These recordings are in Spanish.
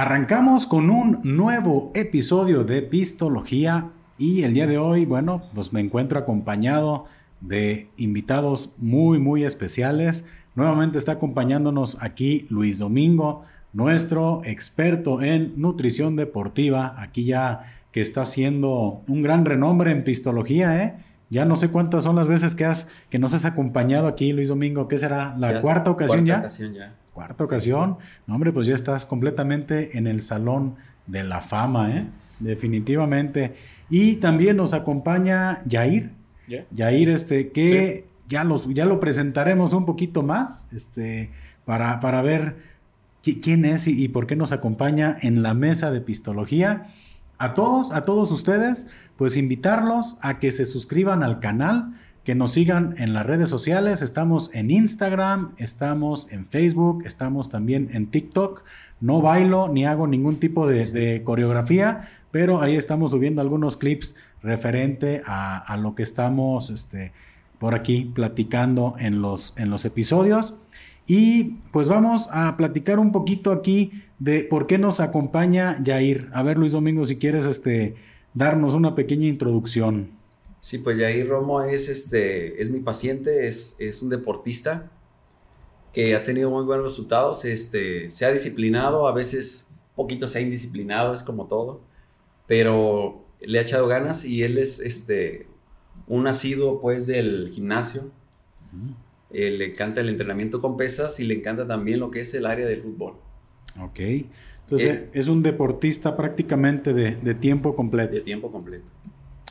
Arrancamos con un nuevo episodio de Pistología y el día de hoy, bueno, pues me encuentro acompañado de invitados muy, muy especiales. Nuevamente está acompañándonos aquí Luis Domingo, nuestro experto en nutrición deportiva, aquí ya que está haciendo un gran renombre en pistología, ¿eh? Ya no sé cuántas son las veces que has que nos has acompañado aquí, Luis Domingo. ¿Qué será? ¿La cuarta ocasión cuarta Ocasión ya. Cuarta ocasión. No, hombre, pues ya estás completamente en el salón de la fama, ¿eh? Definitivamente. Y también nos acompaña Yair. Yair, este, que ya, los, ya lo presentaremos un poquito más, este, para, para ver quién es y, y por qué nos acompaña en la mesa de pistología. A todos, a todos ustedes, pues invitarlos a que se suscriban al canal, que nos sigan en las redes sociales. Estamos en Instagram, estamos en Facebook, estamos también en TikTok. No bailo ni hago ningún tipo de, coreografía, pero ahí estamos subiendo algunos clips referente a, lo que estamos este, por aquí platicando en los, en los episodios. Y pues vamos a platicar un poquito aquí de por qué nos acompaña Yair. A ver, Luis Domingo, si quieres este, darnos una pequeña introducción. Sí, pues Yair Romo es, este, es mi paciente, es, es un deportista que ha tenido muy buenos resultados, este, se ha disciplinado, a veces poquito se ha indisciplinado, es como todo, pero le ha echado ganas y él es este, un nacido pues del gimnasio, eh, le encanta el entrenamiento con pesas y le encanta también lo que es el área del fútbol. Ok. Entonces, eh, es un deportista prácticamente de, tiempo completo. De tiempo completo.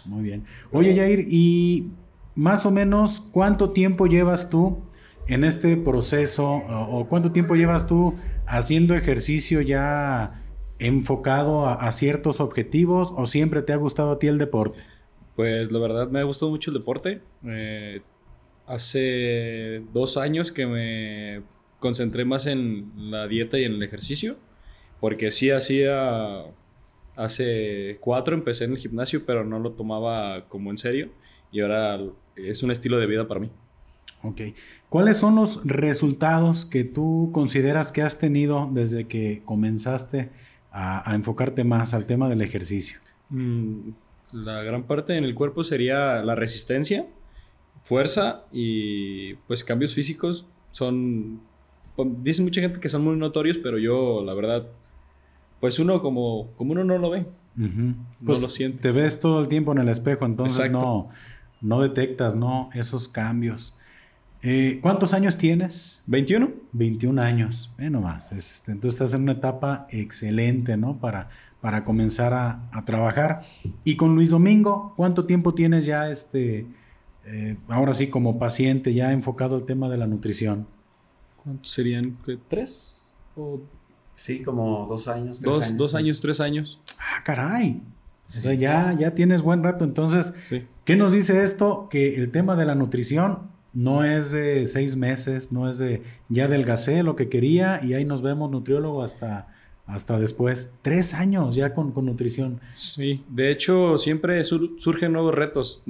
Muy bien. Oye, Jair, ¿y más o menos cuánto tiempo llevas tú en este proceso o, cuánto tiempo llevas tú haciendo ejercicio ya enfocado a, ciertos objetivos o siempre te ha gustado a ti el deporte? Pues la verdad me ha gustado mucho el deporte. Eh, hace dos años que me concentré más en la dieta y en el ejercicio porque sí hacía, hace cuatro empecé en el gimnasio, pero no lo tomaba como en serio. Y ahora es un estilo de vida para mí. Ok. ¿Cuáles son los resultados que tú consideras que has tenido desde que comenzaste a, enfocarte más al tema del ejercicio? Mm, la gran parte en el cuerpo sería la resistencia, fuerza y pues cambios físicos son... Dicen mucha gente que son muy notorios, pero yo la verdad pues uno como, como uno no lo ve, no pues lo siente. Te ves todo el tiempo en el espejo, entonces no, no detectas ¿no? esos cambios. Eh, ¿Cuántos años tienes? 21. 21 años, ve nomás. este, entonces estás en una etapa excelente, ¿no? Para, para comenzar a, trabajar. Y con Luis Domingo, ¿cuánto tiempo tienes ya, este, eh, ahora sí, como paciente, ya enfocado al tema de la nutrición? ¿Cuántos serían? ¿Tres? ¿O Sí, como dos años. Tres dos, años, dos años, tres años. Ah, caray. O sea, ya, ya tienes buen rato. Entonces, ¿qué nos dice esto? Que el tema de la nutrición no es de seis meses, no es de ya adelgacé lo que quería y ahí nos vemos nutriólogo hasta, hasta después. Tres años ya con, nutrición. Sí, de hecho, siempre surgen nuevos retos.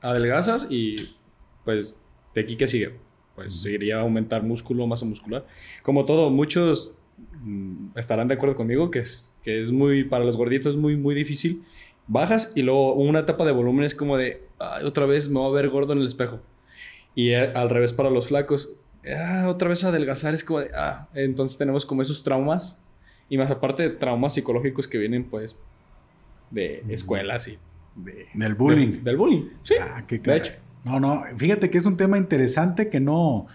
Adelgazas y pues de aquí que sigue. Pues seguiría aumentar músculo, masa muscular. Como todo, muchos estarán de acuerdo conmigo que es, que es muy, para los gorditos es muy, muy difícil. Bajas y luego una etapa de volumen es como de, otra vez me voy a ver gordo en el espejo. Y eh, al revés para los flacos, ah, otra vez adelgazar es como de, ah, entonces tenemos como esos traumas. Y más aparte de traumas psicológicos que vienen pues de escuelas y del bullying. del bullying, sí. Ah, de hecho. No, no, fíjate que es un tema interesante que no,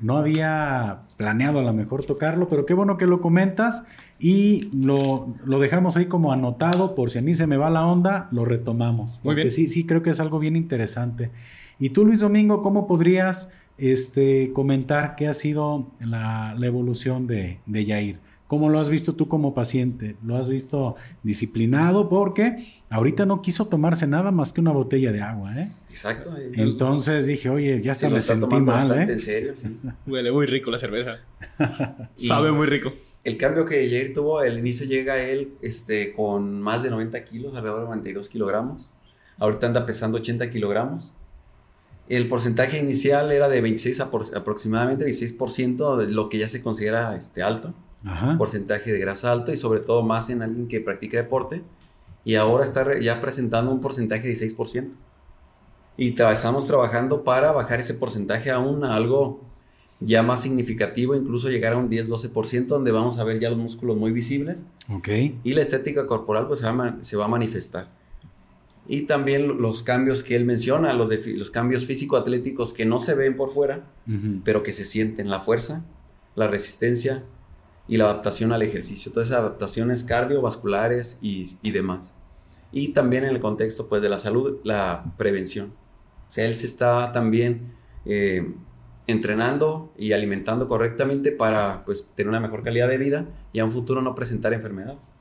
no había planeado a lo mejor tocarlo, pero qué bueno que lo comentas y lo, dejamos ahí como anotado por si a mí se me va la onda, lo retomamos. Muy bien. Sí, sí, creo que es algo bien interesante. Y tú, Luis Domingo, ¿cómo podrías este, comentar qué ha sido la, evolución de, de Yair? ¿Cómo lo has visto tú como paciente? ¿Lo has visto disciplinado? Porque ahorita no quiso tomarse nada más que una botella de agua, ¿eh? Exacto. Entonces dije, oye, ya está, me sentí mal, ¿eh? En serio, sí. Huele muy rico la cerveza. Sabe muy rico. El cambio que Jair tuvo, al inicio llega él este, con más de 90 kilos, alrededor de 92 kilogramos. Ahorita anda pesando 80 kilogramos. El porcentaje inicial era de 26 aproximadamente, 26% de lo que ya se considera este, alto porcentaje de grasa alto y sobre todo más en alguien que practica deporte. Y ahora está ya presentando un porcentaje de 6%. Y estamos trabajando para bajar ese porcentaje aún a algo ya más significativo, incluso llegar a un 10-12%, donde vamos a ver ya los músculos muy visibles. Ok. Y la estética corporal pues se va, se va a manifestar. Y también los cambios que él menciona, los, de, los cambios físico-atléticos que no se ven por fuera, pero que se sienten, la fuerza, la resistencia y la adaptación al ejercicio. Todas esas adaptaciones cardiovasculares y, y demás. Y también en el contexto pues de la salud, la prevención. O sea, él se está también... Eh, entrenando y alimentando correctamente para pues, tener una mejor calidad de vida y a un futuro no presentar enfermedades.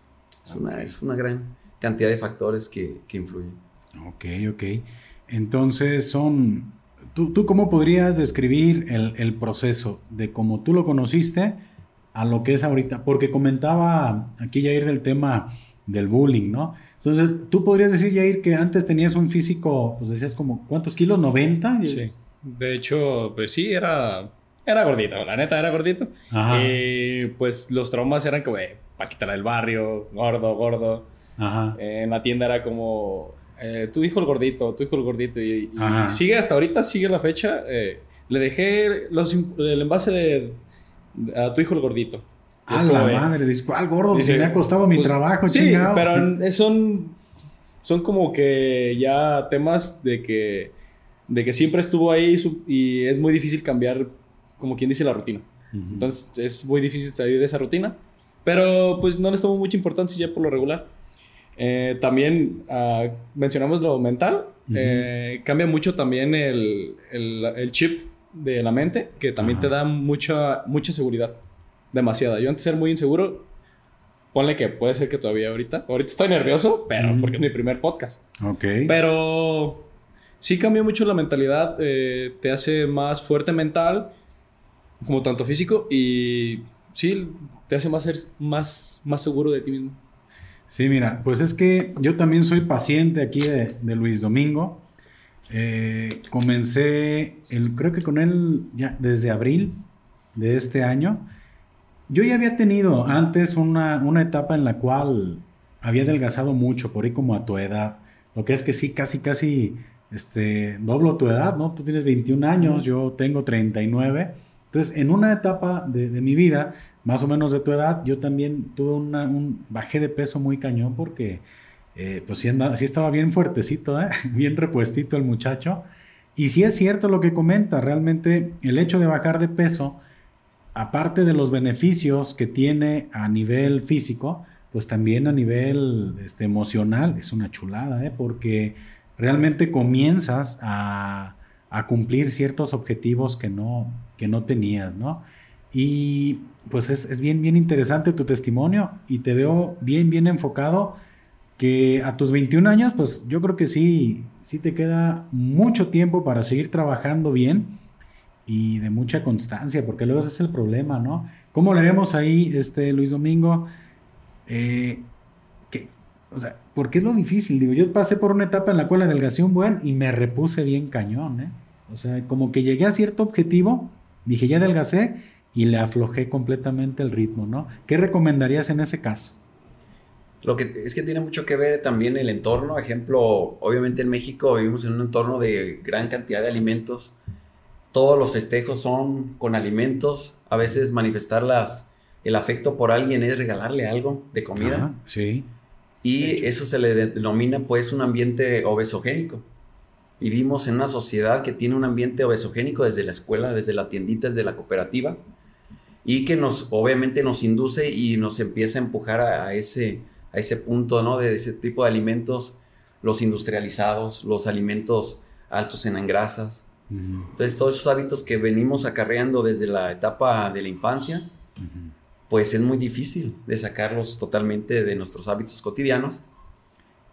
Es, una, es una gran cantidad de factores que, que influyen. Ok, ok. Entonces son... ¿Tú, tú cómo podrías describir el, el, proceso de cómo tú lo conociste a lo que es ahorita? Porque comentaba aquí Jair del tema del bullying, ¿no? Entonces, tú podrías decir, Jair, que antes tenías un físico, pues decías como, ¿cuántos kilos? ¿90? Sí. De hecho, pues sí, era, era gordito, la neta era gordito. Y pues los traumas eran como, eh, Paquita del barrio, gordo, gordo. Ajá. en la tienda era como, eh, tu hijo el gordito, tu hijo el gordito. Y, sigue hasta ahorita, sigue la fecha. Eh, le dejé los, el envase de, a tu hijo el gordito. Ah, la madre, dice, ¿cuál gordo? se me ha costado mi pues, trabajo. Sí, pero son, son como que ya temas de que de que siempre estuvo ahí y es muy difícil cambiar, como quien dice, la rutina. Entonces es muy difícil salir de esa rutina, pero pues no les tomo mucha importancia ya por lo regular. Eh, también ah, mencionamos lo mental, eh, cambia mucho también el, el, chip de la mente, que también te da mucha, mucha seguridad, demasiada. Yo antes era muy inseguro, ponle que puede ser que todavía ahorita, ahorita estoy nervioso, pero porque es mi primer podcast. Ok. Pero sí cambia mucho la mentalidad, eh, te hace más fuerte mental, como tanto físico, y sí, te hace más, ser, más, más seguro de ti mismo. Sí, mira, pues es que yo también soy paciente aquí de, Luis Domingo. Eh, comencé, el, creo que con él ya desde abril de este año. Yo ya había tenido antes una, una etapa en la cual había adelgazado mucho, por ahí como a tu edad. Lo que es que sí, casi, casi este, doblo tu edad, ¿no? Tú tienes 21 años, yo tengo 39. Entonces, en una etapa de, mi vida, más o menos de tu edad, yo también tuve una, un, bajé de peso muy cañón porque, eh, pues sí, estaba bien fuertecito, ¿eh? bien repuestito el muchacho. Y sí es cierto lo que comenta, realmente el hecho de bajar de peso, aparte de los beneficios que tiene a nivel físico, pues también a nivel este, emocional es una chulada, ¿eh? porque realmente comienzas a, cumplir ciertos objetivos que no, que no tenías, ¿no? Y pues es, bien, bien interesante tu testimonio y te veo bien, bien enfocado que a tus 21 años, pues yo creo que sí, sí te queda mucho tiempo para seguir trabajando bien y de mucha constancia, porque luego ese es el problema, ¿no? ¿Cómo le haremos ahí, este, Luis Domingo? Eh, o sea, porque es lo difícil. Digo, yo pasé por una etapa en la cual adelgacé un buen y me repuse bien cañón, ¿eh? O sea, como que llegué a cierto objetivo, dije, ya adelgacé y le aflojé completamente el ritmo, ¿no? ¿Qué recomendarías en ese caso? Lo que es que tiene mucho que ver también el entorno. Ejemplo, obviamente en México vivimos en un entorno de gran cantidad de alimentos. Todos los festejos son con alimentos. A veces manifestar el afecto por alguien es regalarle algo de comida. sí. Y eso se le denomina pues un ambiente obesogénico. Vivimos en una sociedad que tiene un ambiente obesogénico desde la escuela, desde la tiendita, desde la cooperativa, y que nos, obviamente nos induce y nos empieza a empujar a, ese, a ese punto, ¿no? De ese tipo de alimentos, los industrializados, los alimentos altos en grasas. Entonces, todos esos hábitos que venimos acarreando desde la etapa de la infancia, pues es muy difícil de sacarlos totalmente de nuestros hábitos cotidianos.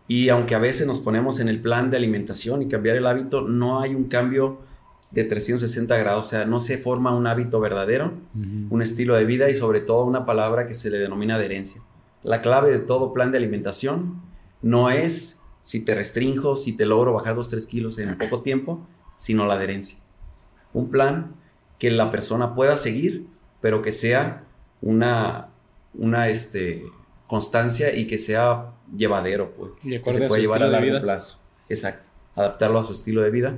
Y aunque a veces nos ponemos en el plan de alimentación y cambiar el hábito, no hay un cambio de 360 grados, o sea, no se forma un hábito verdadero, un estilo de vida y sobre todo una palabra que se le denomina adherencia. La clave de todo plan de alimentación no es si te restringo, si te logro bajar 2-3 kilos en poco tiempo, sino la adherencia. Un plan que la persona pueda seguir, pero que sea una, una este, constancia y que sea llevadero, pues. Y que se pueda llevar a largo plazo. Exacto. Adaptarlo a su estilo de vida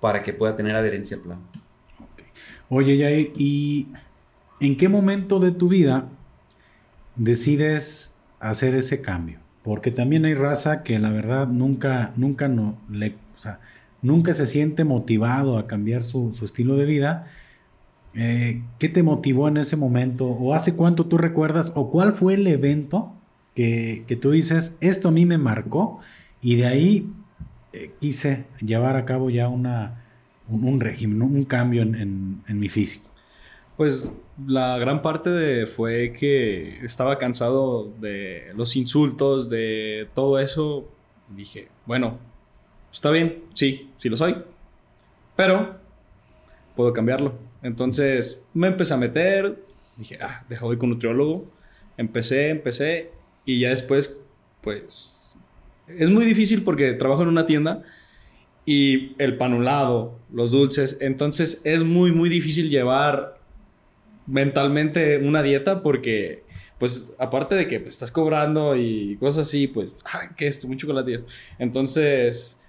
para que pueda tener adherencia al plan. Oye, Jair, ¿y en qué momento de tu vida decides hacer ese cambio? Porque también hay raza que la verdad nunca, nunca no le, o nunca se siente motivado a cambiar su, estilo de vida. Eh, ¿Qué te motivó en ese momento? ¿O hace cuánto tú recuerdas? ¿O cuál fue el evento que, tú dices, esto a mí me marcó y de ahí eh, quise llevar a cabo ya una, un, régimen, un cambio en, mi físico? Pues la gran parte fue que estaba cansado de los insultos, de todo eso. Dije, bueno, Está bien, sí, sí lo soy. Pero puedo cambiarlo. Entonces me empecé a meter. Dije, ah, deja con nutriólogo. Empecé, empecé. Y ya después, pues. Es muy difícil porque trabajo en una tienda y el panulado, los dulces. Entonces es muy, muy difícil llevar mentalmente una dieta porque, pues, aparte de que pues, estás cobrando y cosas así, pues, ah, ¿qué es esto? Un chocolate. Entonces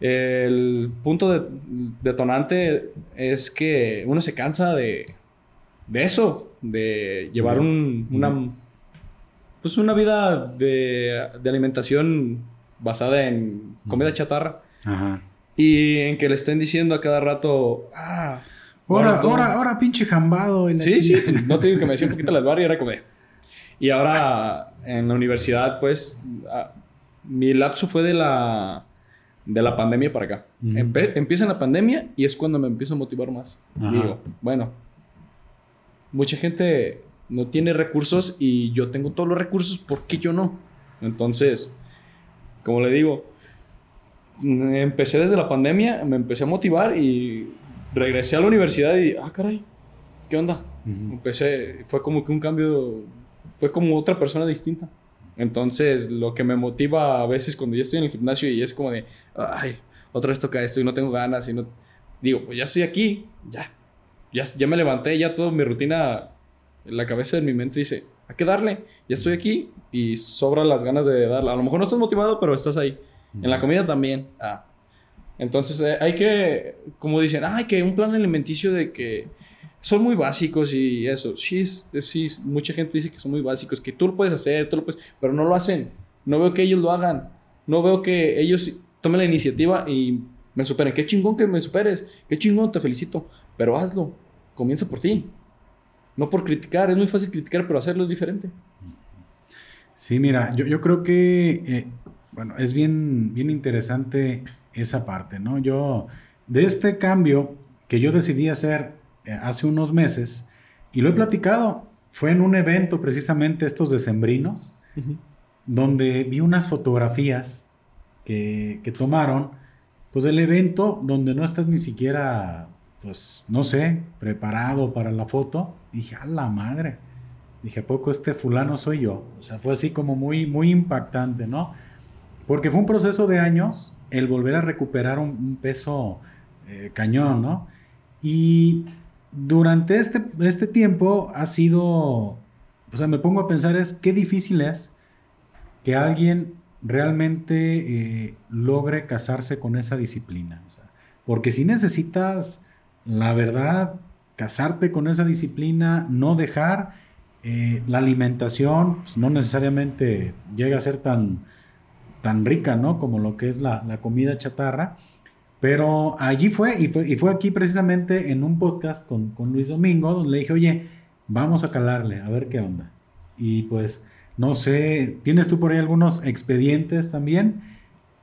el punto detonante es que uno se cansa de, de eso, de llevar un, una, pues una vida de, de, alimentación basada en comida chatarra. Y en que le estén diciendo a cada rato, ah, ahora, ahora, ahora, pinche jambado. sí, sí, no te digo que me decía un poquito las barras y era comer. Y ahora en la universidad, pues, ah, mi lapso fue de la de la pandemia para acá. empieza la pandemia y es cuando me empiezo a motivar más. Digo, bueno, mucha gente no tiene recursos y yo tengo todos los recursos, ¿por qué yo no? Entonces, como le digo, empecé desde la pandemia, me empecé a motivar y regresé a la universidad y, ah, caray, ¿qué onda? Empecé, fue como que un cambio, fue como otra persona distinta. Entonces, lo que me motiva a veces cuando yo estoy en el gimnasio y es como de, ay, otra vez toca esto y no tengo ganas y no... Digo, pues ya estoy aquí, ya. Ya, ya me levanté, ya toda mi rutina, la cabeza de mi mente dice, hay que darle, ya estoy aquí y sobra las ganas de darle. A lo mejor no estás motivado, pero estás ahí. En la comida también. Ah. Entonces, eh, hay que, como dicen, ay, que un plan alimenticio de que son muy básicos y eso. Sí, sí, mucha gente dice que son muy básicos, que tú lo puedes hacer, tú lo puedes, pero no lo hacen. No veo que ellos lo hagan. No veo que ellos tomen la iniciativa y me superen. Qué chingón que me superes. Qué chingón, te felicito. Pero hazlo. Comienza por ti. No por criticar. Es muy fácil criticar, pero hacerlo es diferente. Sí, mira, yo, yo creo que, eh, bueno, es bien, bien interesante esa parte, ¿no? Yo, de este cambio que yo decidí hacer eh, hace unos meses y lo he platicado. Fue en un evento precisamente estos decembrinos, donde vi unas fotografías que, que, tomaron, pues del evento donde no estás ni siquiera, pues no sé, preparado para la foto. Dije, a la madre. Dije, ¿a poco este fulano soy yo? O sea, fue así como muy, muy impactante, ¿no? Porque fue un proceso de años el volver a recuperar un, peso eh, cañón, ¿no? Y durante este, este tiempo ha sido, o sea, me pongo a pensar es qué difícil es que alguien realmente eh, logre casarse con esa disciplina. porque si necesitas, la verdad, casarte con esa disciplina, no dejar eh, la alimentación, pues, no necesariamente llega a ser tan, tan rica, ¿no? Como lo que es la, la comida chatarra pero allí fue y, fue, aquí precisamente en un podcast con, Luis Domingo, donde le dije, oye, vamos a calarle, a ver qué onda. Y pues, no sé, ¿tienes tú por ahí algunos expedientes también?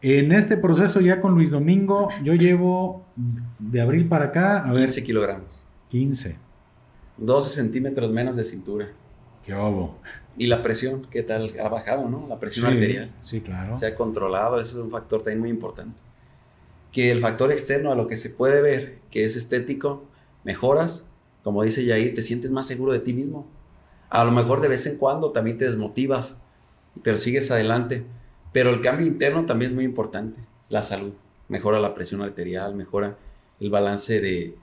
En este proceso ya con Luis Domingo, yo llevo de abril para acá, a 15 kilogramos. 15. 12 centímetros menos de cintura. Qué. Y la presión, ¿qué tal? Ha bajado, ¿no? La presión arterial. Sí, claro. Se ha controlado, eso es un factor también muy importante que el factor externo a lo que se puede ver, que es estético, mejoras, como dice Yair, te sientes más seguro de ti mismo. A lo mejor de vez en cuando también te desmotivas, pero sigues adelante. Pero el cambio interno también es muy importante. La salud. Mejora la presión arterial, mejora el balance de,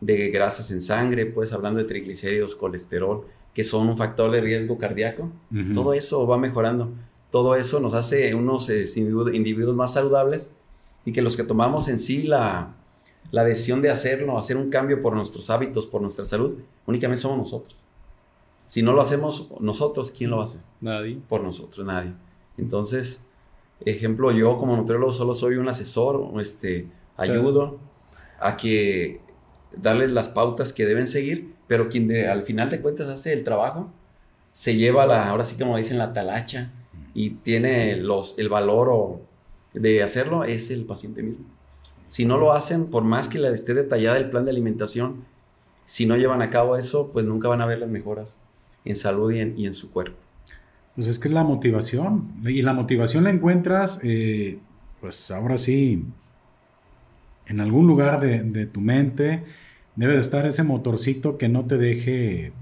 de grasas en sangre, pues hablando de triglicéridos, colesterol, que son un factor de riesgo cardíaco. Todo eso va mejorando. Todo eso nos hace unos eh, individuos más saludables y que los que tomamos en sí la, la decisión de hacerlo, hacer un cambio por nuestros hábitos, por nuestra salud, únicamente somos nosotros. Si no lo hacemos nosotros, ¿quién lo hace? Nadie. Por nosotros, nadie. Entonces, ejemplo, yo como nutriólogo solo soy un asesor, este, ayudo a que darles las pautas que deben seguir, pero quien al final de cuentas hace el trabajo, se lleva la, ahora sí como dicen, la talacha y tiene los, el valor de hacerlo, es el paciente mismo. Si no lo hacen, por más que la esté detallada el plan de alimentación, si no llevan a cabo eso, pues nunca van a ver las mejoras en salud y en, su cuerpo. Pues es que es la motivación. Y la motivación la encuentras, eh, pues ahora sí, en algún lugar de, tu mente debe de estar ese motorcito que no te deje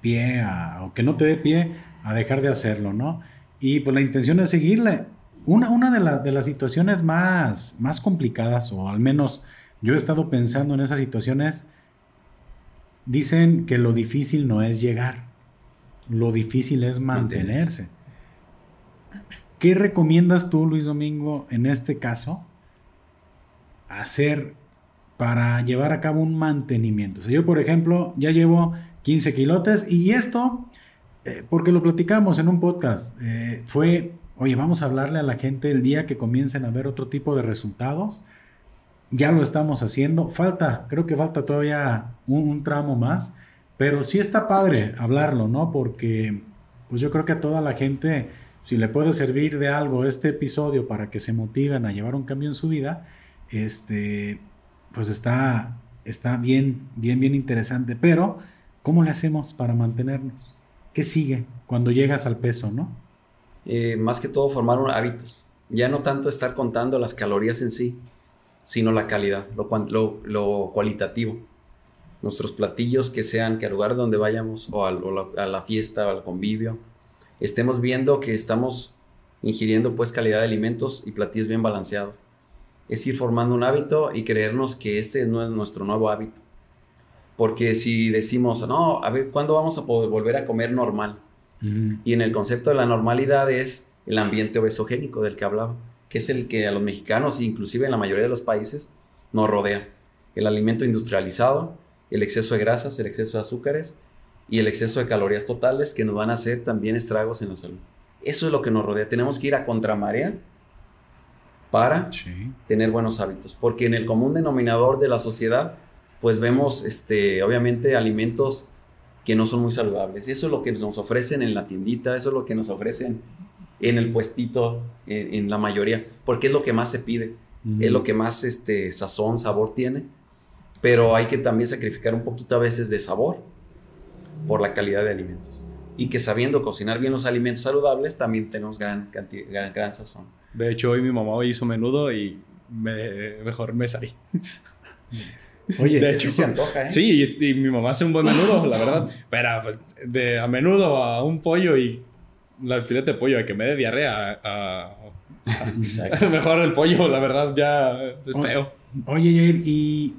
pie o que no te dé pie a dejar de hacerlo, ¿no? Y pues la intención es seguirle. Una, una de, de, las situaciones más, más complicadas, o al menos yo he estado pensando en esas situaciones, dicen que lo difícil no es llegar, lo difícil es mantenerse. ¿Qué recomiendas tú, Luis Domingo, en este caso? hacer para llevar a cabo un mantenimiento. yo, por ejemplo, ya llevo 15 kilotes y esto, eh, porque lo platicamos en un podcast, eh, fue, oye, vamos a hablarle a la gente el día que comiencen a ver otro tipo de resultados. Ya lo estamos haciendo. Falta, creo que falta todavía un, un tramo más, pero sí está padre hablarlo, ¿no? Porque, pues yo creo que a toda la gente, si le puede servir de algo este episodio para que se motiven a llevar un cambio en su vida, este, pues está, está bien, bien, bien interesante. Pero, ¿cómo le hacemos para mantenernos? ¿Qué sigue cuando llegas al peso, no? Eh, más que todo formar hábitos. Ya no tanto estar contando las calorías en sí, sino la calidad, lo, lo, cualitativo. Nuestros platillos que sean que al lugar donde vayamos o, a la fiesta o al convivio, estemos viendo que estamos ingiriendo pues calidad de alimentos y platillos bien balanceados es ir formando un hábito y creernos que este no es nuestro nuevo hábito. Porque si decimos, no, a ver, ¿cuándo vamos a poder volver a comer normal? Y en el concepto de la normalidad es el ambiente obesogénico del que hablaba, que es el que a los mexicanos, inclusive en la mayoría de los países, nos rodea. El alimento industrializado, el exceso de grasas, el exceso de azúcares y el exceso de calorías totales que nos van a hacer también estragos en la salud. Eso es lo que nos rodea. Tenemos que ir a contramarea para tener buenos hábitos. Porque en el común denominador de la sociedad, pues vemos, este, obviamente, alimentos que no son muy saludables. Eso es lo que nos ofrecen en la tiendita, eso es lo que nos ofrecen en el puestito, en, la mayoría, porque es lo que más se pide, es lo que más este, sazón, sabor tiene. Pero hay que también sacrificar un poquito a veces de sabor por la calidad de alimentos. Y que sabiendo cocinar bien los alimentos saludables, también tenemos gran, gran, gran sazón. De hecho, hoy mi mamá hizo menudo y me, mejor me salí. Oye, de hecho, se antoja, ¿eh? Sí, y, mi mamá hace un buen menudo, la verdad. Pero pues, de a menudo a un pollo y la filete de pollo de que me dé diarrea a, mejor el pollo, la verdad, ya es feo. Oye, Jair, ¿y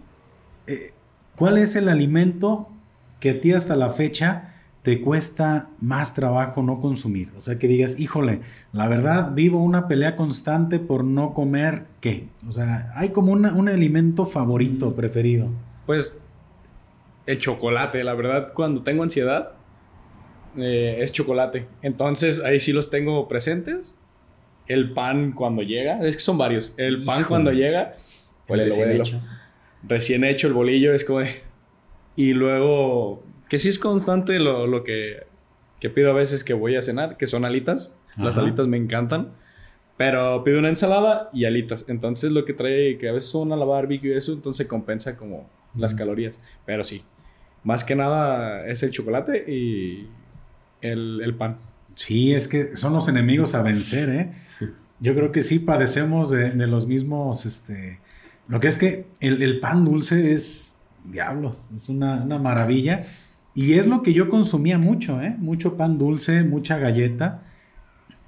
eh, cuál es el alimento que a ti hasta la fecha te cuesta más trabajo no consumir. O sea, que digas, híjole, la verdad vivo una pelea constante por no comer qué. O sea, hay como un alimento favorito, preferido. Pues el chocolate, la verdad, cuando tengo ansiedad, eh, es chocolate. Entonces ahí sí los tengo presentes. El pan cuando llega, es que son varios. El pan cuando llega, pues recién hecho. Recién hecho el bolillo es como de... Y luego que sí es constante lo, lo que, que, pido a veces que voy a cenar, que son alitas. Las alitas me encantan. Pero pido una ensalada y alitas. Entonces lo que trae, que a veces son a la barbecue y eso, entonces compensa como las calorías. Pero sí, más que nada es el chocolate y el, el, pan. Sí, es que son los enemigos a vencer, ¿eh? Yo creo que sí padecemos de, de los mismos, este... Lo que es que el, el pan dulce es, diablos, es una, una maravilla. Y es lo que yo consumía mucho, ¿eh? Mucho pan dulce, mucha galleta,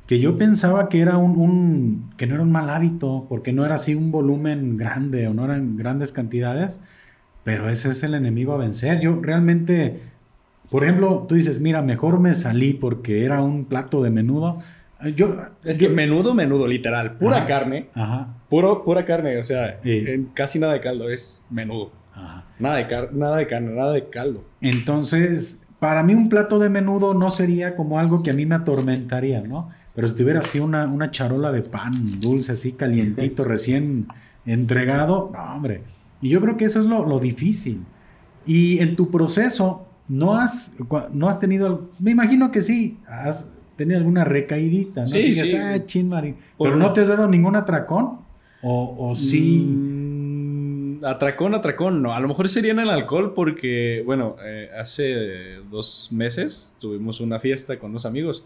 que yo pensaba que era un, que no era un mal hábito, porque no era así un volumen grande o no eran grandes cantidades, pero ese es el enemigo a vencer. Yo realmente por ejemplo, tú dices, mira, mejor me salí porque era un plato de menudo. Yo, es que menudo, menudo, literal. Pura carne. Ajá. Puro, pura carne, o sea, en casi nada de caldo, es menudo. Ajá. Nada de, nada de carne, nada de caldo. Entonces, para mí un plato de menudo no sería como algo que a mí me atormentaría, ¿no? Pero si tuviera así una, una charola de pan dulce, así calientito, recién entregado, no, hombre. Y yo creo que eso es lo, lo difícil. Y en tu proceso, no has, no has tenido, me imagino que sí, has tenido alguna recaidita, ¿no? Sí, sí. Ah, Pero no te has dado ningún atracón, o, o sí. Mm, atracón, atracón, no. A lo mejor sería en el alcohol porque, bueno, eh, hace dos meses tuvimos una fiesta con unos amigos.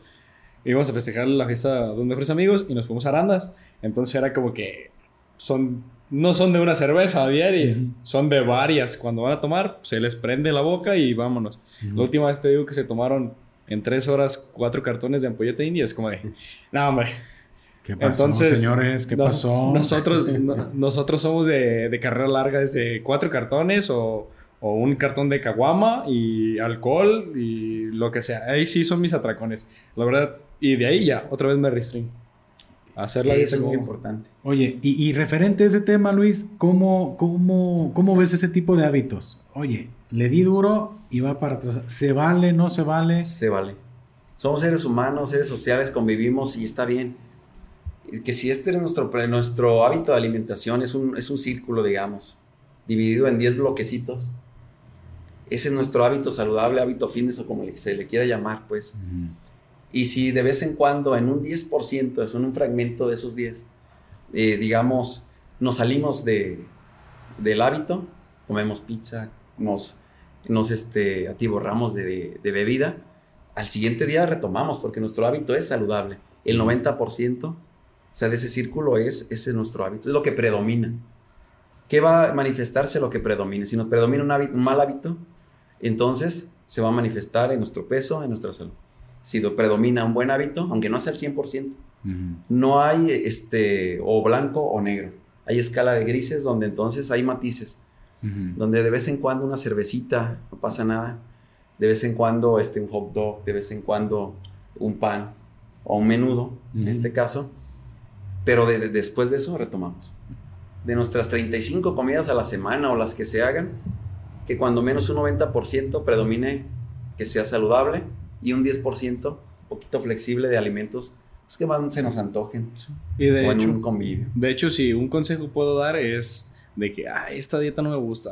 Íbamos a festejar la fiesta de unos mejores amigos y nos fuimos a Arandas. Entonces era como que son no son de una cerveza a diario, son de varias. Cuando van a tomar, se les prende la boca y vámonos. La última vez te digo que se tomaron en tres horas cuatro cartones de ampolleta india. Es como de, no, hombre. ¿Qué pasó, Entonces, señores? ¿Qué pasó? Nosotros, nosotros somos de, de, carrera larga desde cuatro cartones o, o, un cartón de caguama y alcohol y lo que sea. Ahí sí son mis atracones. La verdad. Y de ahí ya, otra vez me restringo. Hacerla Eso es muy importante. Oye, y, referente a ese tema, Luis, ¿cómo, cómo, cómo ves ese tipo de hábitos? Oye, le di duro y va para atrás. ¿Se vale, no se vale? Se vale. Somos seres humanos, seres sociales, convivimos y está bien. Que si este es nuestro, nuestro hábito de alimentación, es un, es un círculo, digamos, dividido en 10 bloquecitos. Ese es nuestro hábito saludable, hábito fitness o como se le quiera llamar, pues. Y si de vez en cuando, en un 10%, es un fragmento de esos 10, eh, digamos, nos salimos de, del hábito, comemos pizza, nos, nos este, atiborramos de, de, bebida, al siguiente día retomamos porque nuestro hábito es saludable. El 90%, o sea, de ese círculo es, ese es nuestro hábito, es lo que predomina. ¿Qué va a manifestarse lo que predomine? Si nos predomina un, hábito, un mal hábito, entonces se va a manifestar en nuestro peso, en nuestra salud si predomina un buen hábito, aunque no sea el 100%. No hay este, o blanco o negro. Hay escala de grises donde entonces hay matices. Donde de vez en cuando una cervecita, no pasa nada. De vez en cuando este, un hot dog, de vez en cuando un pan o un menudo, en este caso. Pero después de eso retomamos. De nuestras 35 comidas a la semana o las que se hagan, que cuando menos un 90% predomine que sea saludable y un 10% un poquito flexible de alimentos pues, que más se nos antojen. Y de hecho, un convivio. De hecho, sí, un consejo puedo dar es de que, ah, esta dieta no me gusta.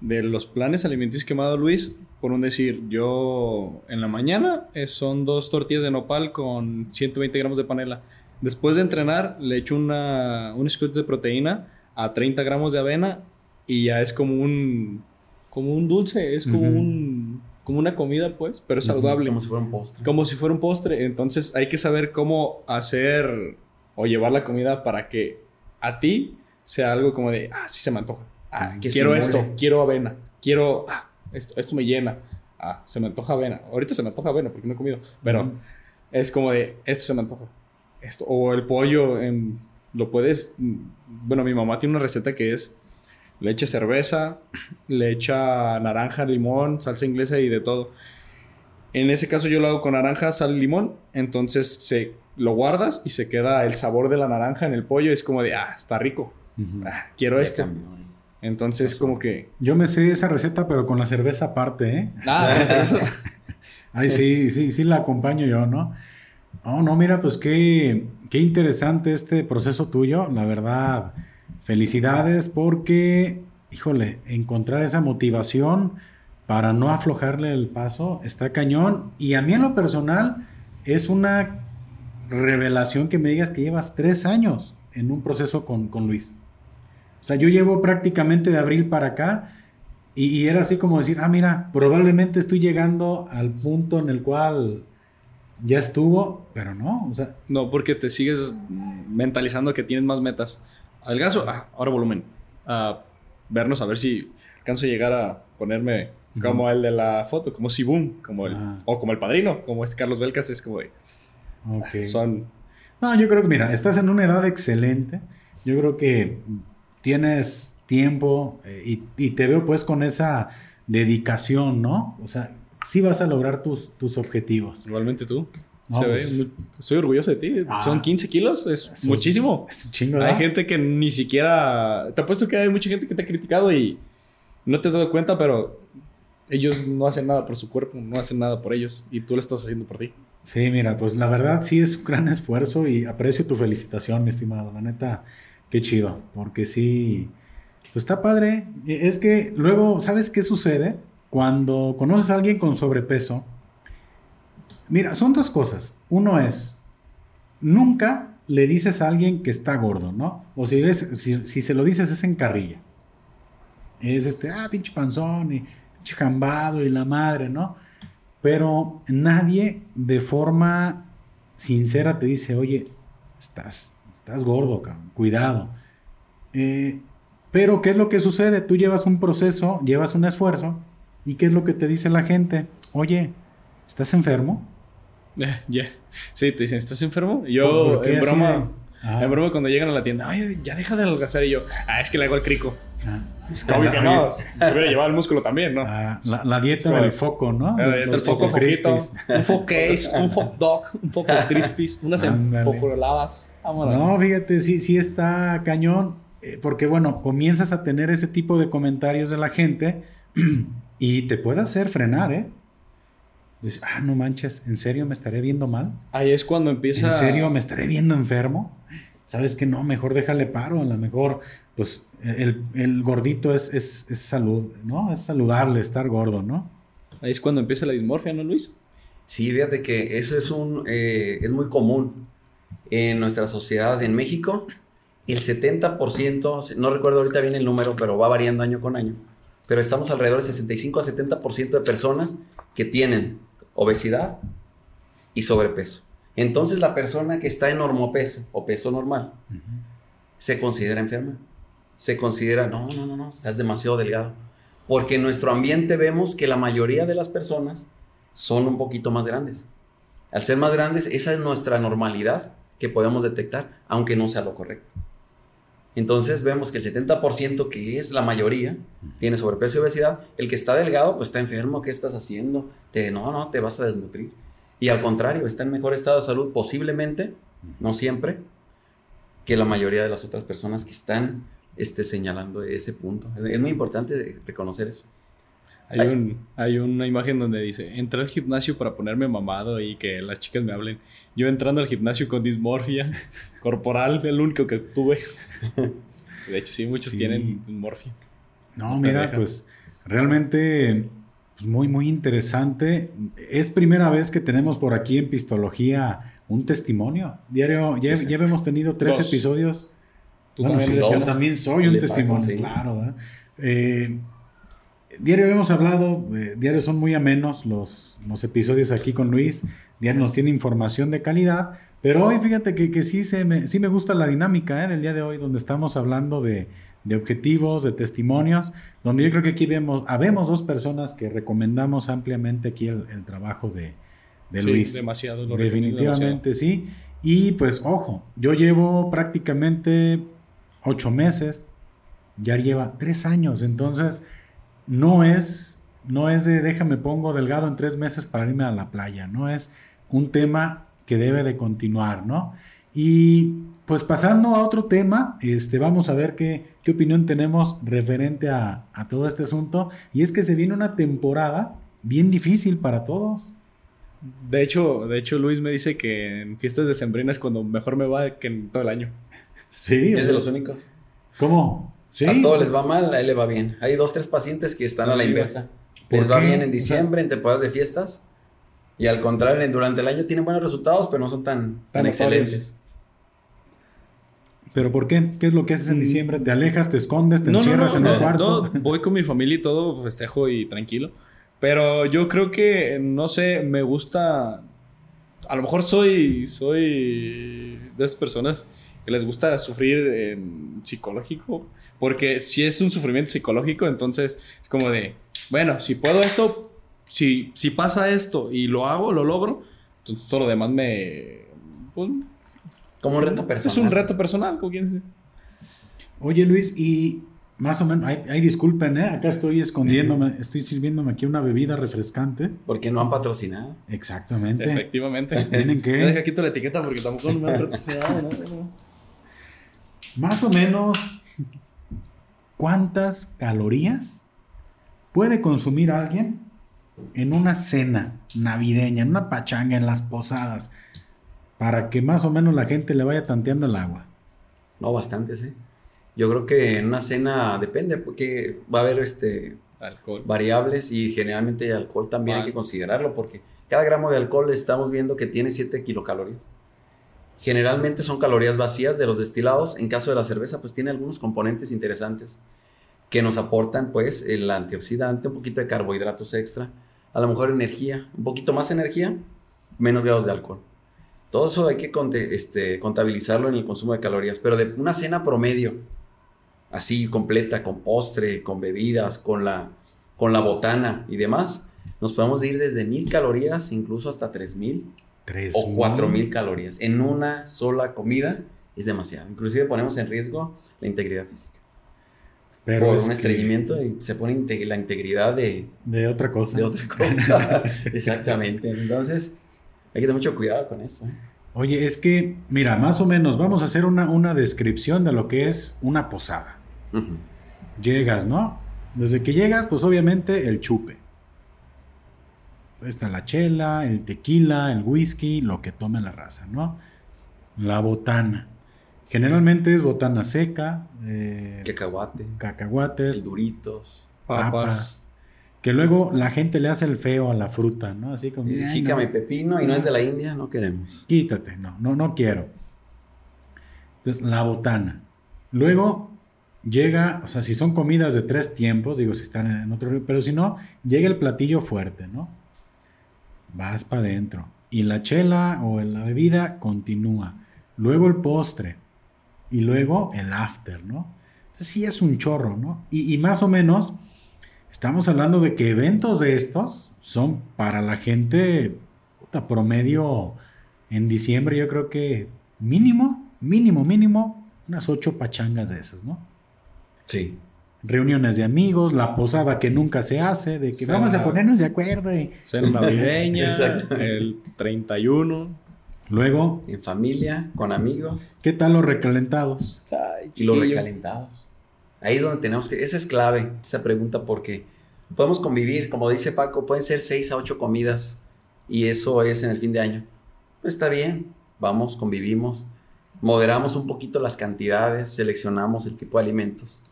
De los planes alimenticios que me ha dado Luis, por un decir, yo en la mañana eh, son dos tortillas de nopal con 120 gramos de panela. Después de entrenar, le echo una, un scoop de proteína a 30 gramos de avena y ya es como un, como un dulce, es como un como una comida, pues, pero saludable. Como si fuera un postre. Como si fuera un postre. Entonces hay que saber cómo hacer o llevar la comida para que a ti sea algo como de, ah, sí se me antoja. Ah, quiero esto, quiero avena, quiero, ah, esto, esto me llena. Ah, se me antoja avena. Ahorita se me antoja avena porque no he comido, pero es como de, esto se me antoja. Esto, o el pollo, en, lo puedes, bueno, mi mamá tiene una receta que es le echa cerveza, le echa naranja, limón, salsa inglesa y de todo. En ese caso yo lo hago con naranja, sal y limón, entonces se lo guardas y se queda el sabor de la naranja en el pollo, es como de, ah, está rico. Ah, quiero esto. Entonces como que... Yo me sé esa receta, pero con la cerveza aparte, ¿eh? Ah, cerveza. Ay, sí, sí, sí la acompaño yo, ¿no? Oh, no, mira, pues qué, qué interesante este proceso tuyo, la verdad Felicidades porque, híjole, encontrar esa motivación para no aflojarle el paso está cañón. Y a mí en lo personal es una revelación que me digas que llevas tres años en un proceso con, Luis. O sea, yo llevo prácticamente de abril para acá y, era así como decir, ah, mira, probablemente estoy llegando al punto en el cual ya estuvo, pero no, o sea... No, porque te sigues mentalizando que tienes más metas. Adelgazo, ah, ahora volumen. A vernos a ver si alcanzo a llegar a ponerme como el de la foto, como Sibum, como el, o como el padrino, como es Carlos Belcas, es como de, ah, son... No, yo creo que, mira, estás en una edad excelente. Yo creo que tienes tiempo eh, y, y, te veo pues con esa dedicación, ¿no? O sea, sí vas a lograr tus, tus objetivos. Igualmente tú. Se ve pues, estoy orgulloso de ti. Ah. Son 15 kilos, es, muchísimo. Es chingo, hay gente que ni siquiera. Te apuesto que hay mucha gente que te ha criticado y no te has dado cuenta, pero ellos no hacen nada por su cuerpo, no hacen nada por ellos y tú lo estás haciendo por ti. Sí, mira, pues la verdad sí es un gran esfuerzo y aprecio tu felicitación, mi estimado. La neta, qué chido, porque sí, pues está padre. Es que luego, ¿sabes qué sucede? Cuando conoces a alguien con sobrepeso, Mira, son dos cosas. Uno es, nunca le dices a alguien que está gordo, ¿no? O si, si, se lo dices es en carrilla. Es este, ah, pinche panzón y pinche jambado y la madre, ¿no? Pero nadie de forma sincera te dice, oye, estás, estás gordo, cabrón, cuidado. Eh, pero, ¿qué es lo que sucede? Tú llevas un proceso, llevas un esfuerzo, ¿y qué es lo que te dice la gente? Oye, ¿estás enfermo? Ya. Sí, te dicen, ¿estás enfermo? Yo, en broma, ah. en broma, cuando llegan a la tienda, ay, ya deja de adelgazar. Y yo, ah, es que le hago el crico. Ah. Es que no, se hubiera llevado el músculo también, ¿no? Ah, la, dieta del foco, ¿no? La dieta del foco, foquito. Un foqués, un foc dog, un foco crispies, unas empocoladas. No, fíjate, sí, sí está cañón. Eh, porque, bueno, comienzas a tener ese tipo de comentarios de la gente y te puede hacer frenar, ¿eh? Dices, ah, no manches, ¿en serio me estaré viendo mal? Ahí es cuando empieza. ¿En serio me estaré viendo enfermo? ¿Sabes que no? Mejor déjale paro, a lo mejor, pues el, gordito es, es, salud, ¿no? Es saludable estar gordo, ¿no? Ahí es cuando empieza la dismorfia, ¿no, Luis? Sí, fíjate que eso es un eh, es muy común en nuestras sociedades. En México, el 70%, no recuerdo ahorita bien el número, pero va variando año con año. Pero estamos alrededor del 65 a 70% de personas que tienen obesidad y sobrepeso. Entonces la persona que está en normopeso o peso normal se considera enferma. Se considera, no, no, no, no, estás demasiado delgado. Porque en nuestro ambiente vemos que la mayoría de las personas son un poquito más grandes. Al ser más grandes, esa es nuestra normalidad que podemos detectar, aunque no sea lo correcto. Entonces vemos que el 70%, que es la mayoría, tiene sobrepeso y obesidad. El que está delgado, pues está enfermo. ¿Qué estás haciendo? Te, no, no, te vas a desnutrir. Y al contrario, está en mejor estado de salud posiblemente, no siempre, que la mayoría de las otras personas que están este, señalando ese punto. Es muy importante reconocer eso. Hay, un, hay una imagen donde dice, entré al gimnasio para ponerme mamado y que las chicas me hablen. Yo entrando al gimnasio con dismorfia corporal, el único que tuve. De hecho, sí, muchos tienen dismorfia. No, mira, pues realmente pues, muy, muy interesante. Es primera vez que tenemos por aquí en Pistología un testimonio. Diario, ya, ya hemos tenido tres episodios. Tú también, yo también soy un testimonio, claro. Eh, Diario hemos hablado, eh, diario son muy amenos los, los episodios aquí con Luis, diario nos tiene información de calidad, pero hoy fíjate que, que sí, se me, sí me gusta la dinámica eh, del día de hoy, donde estamos hablando de, de, objetivos, de testimonios, donde yo creo que aquí vemos, habemos dos personas que recomendamos ampliamente aquí el, el trabajo de, de sí, Luis. Demasiado, lo Definitivamente sí. Y pues ojo, yo llevo prácticamente ocho meses, ya lleva tres años, entonces no es, no es de déjame pongo delgado en tres meses para irme a la playa, no es un tema que debe de continuar, ¿no? Y pues pasando a otro tema, este, vamos a ver qué, qué opinión tenemos referente a, a, todo este asunto. Y es que se viene una temporada bien difícil para todos. De hecho, de hecho Luis me dice que en fiestas de es cuando mejor me va que en todo el año. Sí. Es de los únicos. ¿Cómo? A todos les va mal, a él le va bien. Hay dos, tres pacientes que están a la inversa. Les va bien en diciembre, en temporadas de fiestas. Y al contrario, durante el año tienen buenos resultados, pero no son tan, tan excelentes. ¿Pero por qué? ¿Qué es lo que haces en mm. diciembre? ¿Te alejas, te escondes, te encierras en el cuarto? voy con mi familia y todo, festejo y tranquilo. Pero yo creo que, no sé, me gusta... A lo mejor soy, soy de esas personas que les gusta sufrir en psicológico. Porque si es un sufrimiento psicológico, entonces es como de, bueno, si puedo esto, si, si pasa esto y lo hago, lo logro, entonces todo lo demás me... Pues, como un reto personal. Es un reto personal, como quien dice. Oye Luis, y más o menos, ay, disculpen, ¿eh? acá estoy escondiéndome, estoy sirviéndome aquí una bebida refrescante. Porque no han patrocinado. Exactamente. Efectivamente. Tienen que. Deja quito la etiqueta porque tampoco me han patrocinado, ¿no? Más o menos, ¿cuántas calorías puede consumir alguien en una cena navideña, en una pachanga, en las posadas, para que más o menos la gente le vaya tanteando el agua? No, bastantes, ¿eh? Yo creo que en una cena depende, porque va a haber este alcohol. variables y generalmente el alcohol también hay que considerarlo, porque cada gramo de alcohol estamos viendo que tiene 7 kilocalorías. Generalmente son calorías vacías de los destilados. En caso de la cerveza, pues tiene algunos componentes interesantes que nos aportan, pues, el antioxidante, un poquito de carbohidratos extra, a lo mejor energía, un poquito más energía, menos grados de alcohol. Todo eso hay que este, contabilizarlo en el consumo de calorías, pero de una cena promedio, así completa, con postre, con bebidas, con la, botana y demás, nos podemos ir desde mil calorías, incluso hasta tres o cuatro mil calorías en una sola comida. Es demasiado. Inclusive ponemos en riesgo la integridad física. Pero por un estreñimiento y se pone la integridad de... De otra cosa. De otra cosa. Exactamente. Entonces, hay que tener mucho cuidado con eso. ¿eh? Oye, es que, mira, más o menos, vamos a hacer una, una descripción de lo que es una posada. Llegas, ¿no? Desde que llegas, pues obviamente el chupe. Está la chela, el tequila, el whisky, lo que tome la raza, ¿no? La botana. Generalmente es botana seca. Eh, cacahuate. Cacahuates. Duritos. Papas. Que luego la gente le hace el feo a la fruta, ¿no? Así como. Jícame pepino y no es de la India, no queremos. Quítate, no, no, no quiero. Entonces, la botana. Luego llega, o sea, si son comidas de tres tiempos, digo, si están en otro, pero si no, llega el platillo fuerte, ¿no? Vas para adentro. Y la chela o la bebida continúa. Luego el postre. Y luego el after, ¿no? Entonces sí es un chorro, ¿no? Y, más o menos, estamos hablando de que eventos de estos son para la gente puta, promedio en diciembre, yo creo que mínimo, mínimo, mínimo, unas ocho pachangas de esas, ¿no? Sí. Reuniones de amigos, la posada que nunca se hace, de que vamos a ponernos de acuerdo. Y... Cena navideña, el 31. Luego. En familia, con amigos. ¿Qué tal los recalentados? y los recalentados. Ahí es donde tenemos que. Esa es clave, esa pregunta, porque podemos convivir, como dice Paco, pueden ser seis a ocho comidas y eso es en el fin de año. está bien, vamos, convivimos, moderamos un poquito las cantidades, seleccionamos el tipo de alimentos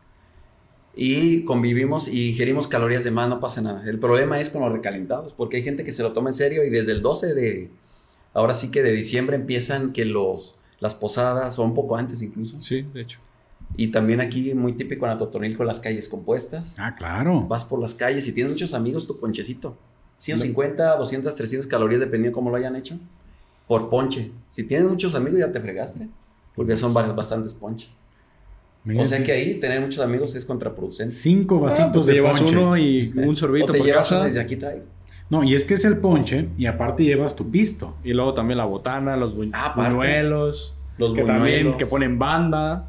y convivimos y ingerimos calorías de más, no pasa nada. El problema es con los recalentados, porque hay gente que se lo toma en serio y desde el 12 de, ahora sí que de diciembre empiezan que los, las posadas, o un poco antes incluso. Sí, de hecho. Y también aquí muy típico en Atotonil con las calles compuestas. Ah, claro. Vas por las calles y tienes muchos amigos, tu ponchecito. 150, 200, 300 calorías dependiendo de cómo lo hayan hecho. Por ponche. Si tienes muchos amigos ya te fregaste. Porque son bastantes ponches. O sea que ahí tener muchos amigos es contraproducente. Cinco ah, vasitos pues de llevas uno y un sorbito o te llevas casa. desde aquí traigo. No, y es que es el ponche y aparte llevas tu pisto. Y luego también la botana, los ah, buñuelos. Los que también que ponen banda.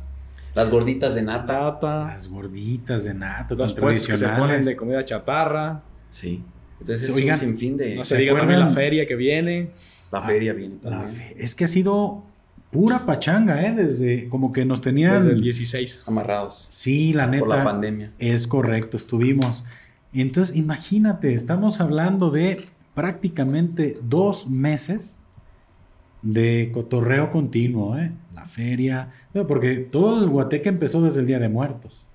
Las gorditas de nata. Las gorditas de nata. Los puestos que se ponen de comida chatarra. Sí. Entonces es un sinfín de... No se diga también la feria que viene. La feria viene también. es que ha sido pura pachanga, ¿eh? Desde como que nos tenían... Desde el 16. Amarrados. Sí, la neta. Por la pandemia. Es correcto, estuvimos. Entonces, imagínate, estamos hablando de prácticamente dos meses de cotorreo continuo, ¿eh? La feria, porque todo el guateque empezó desde el Día de Muertos.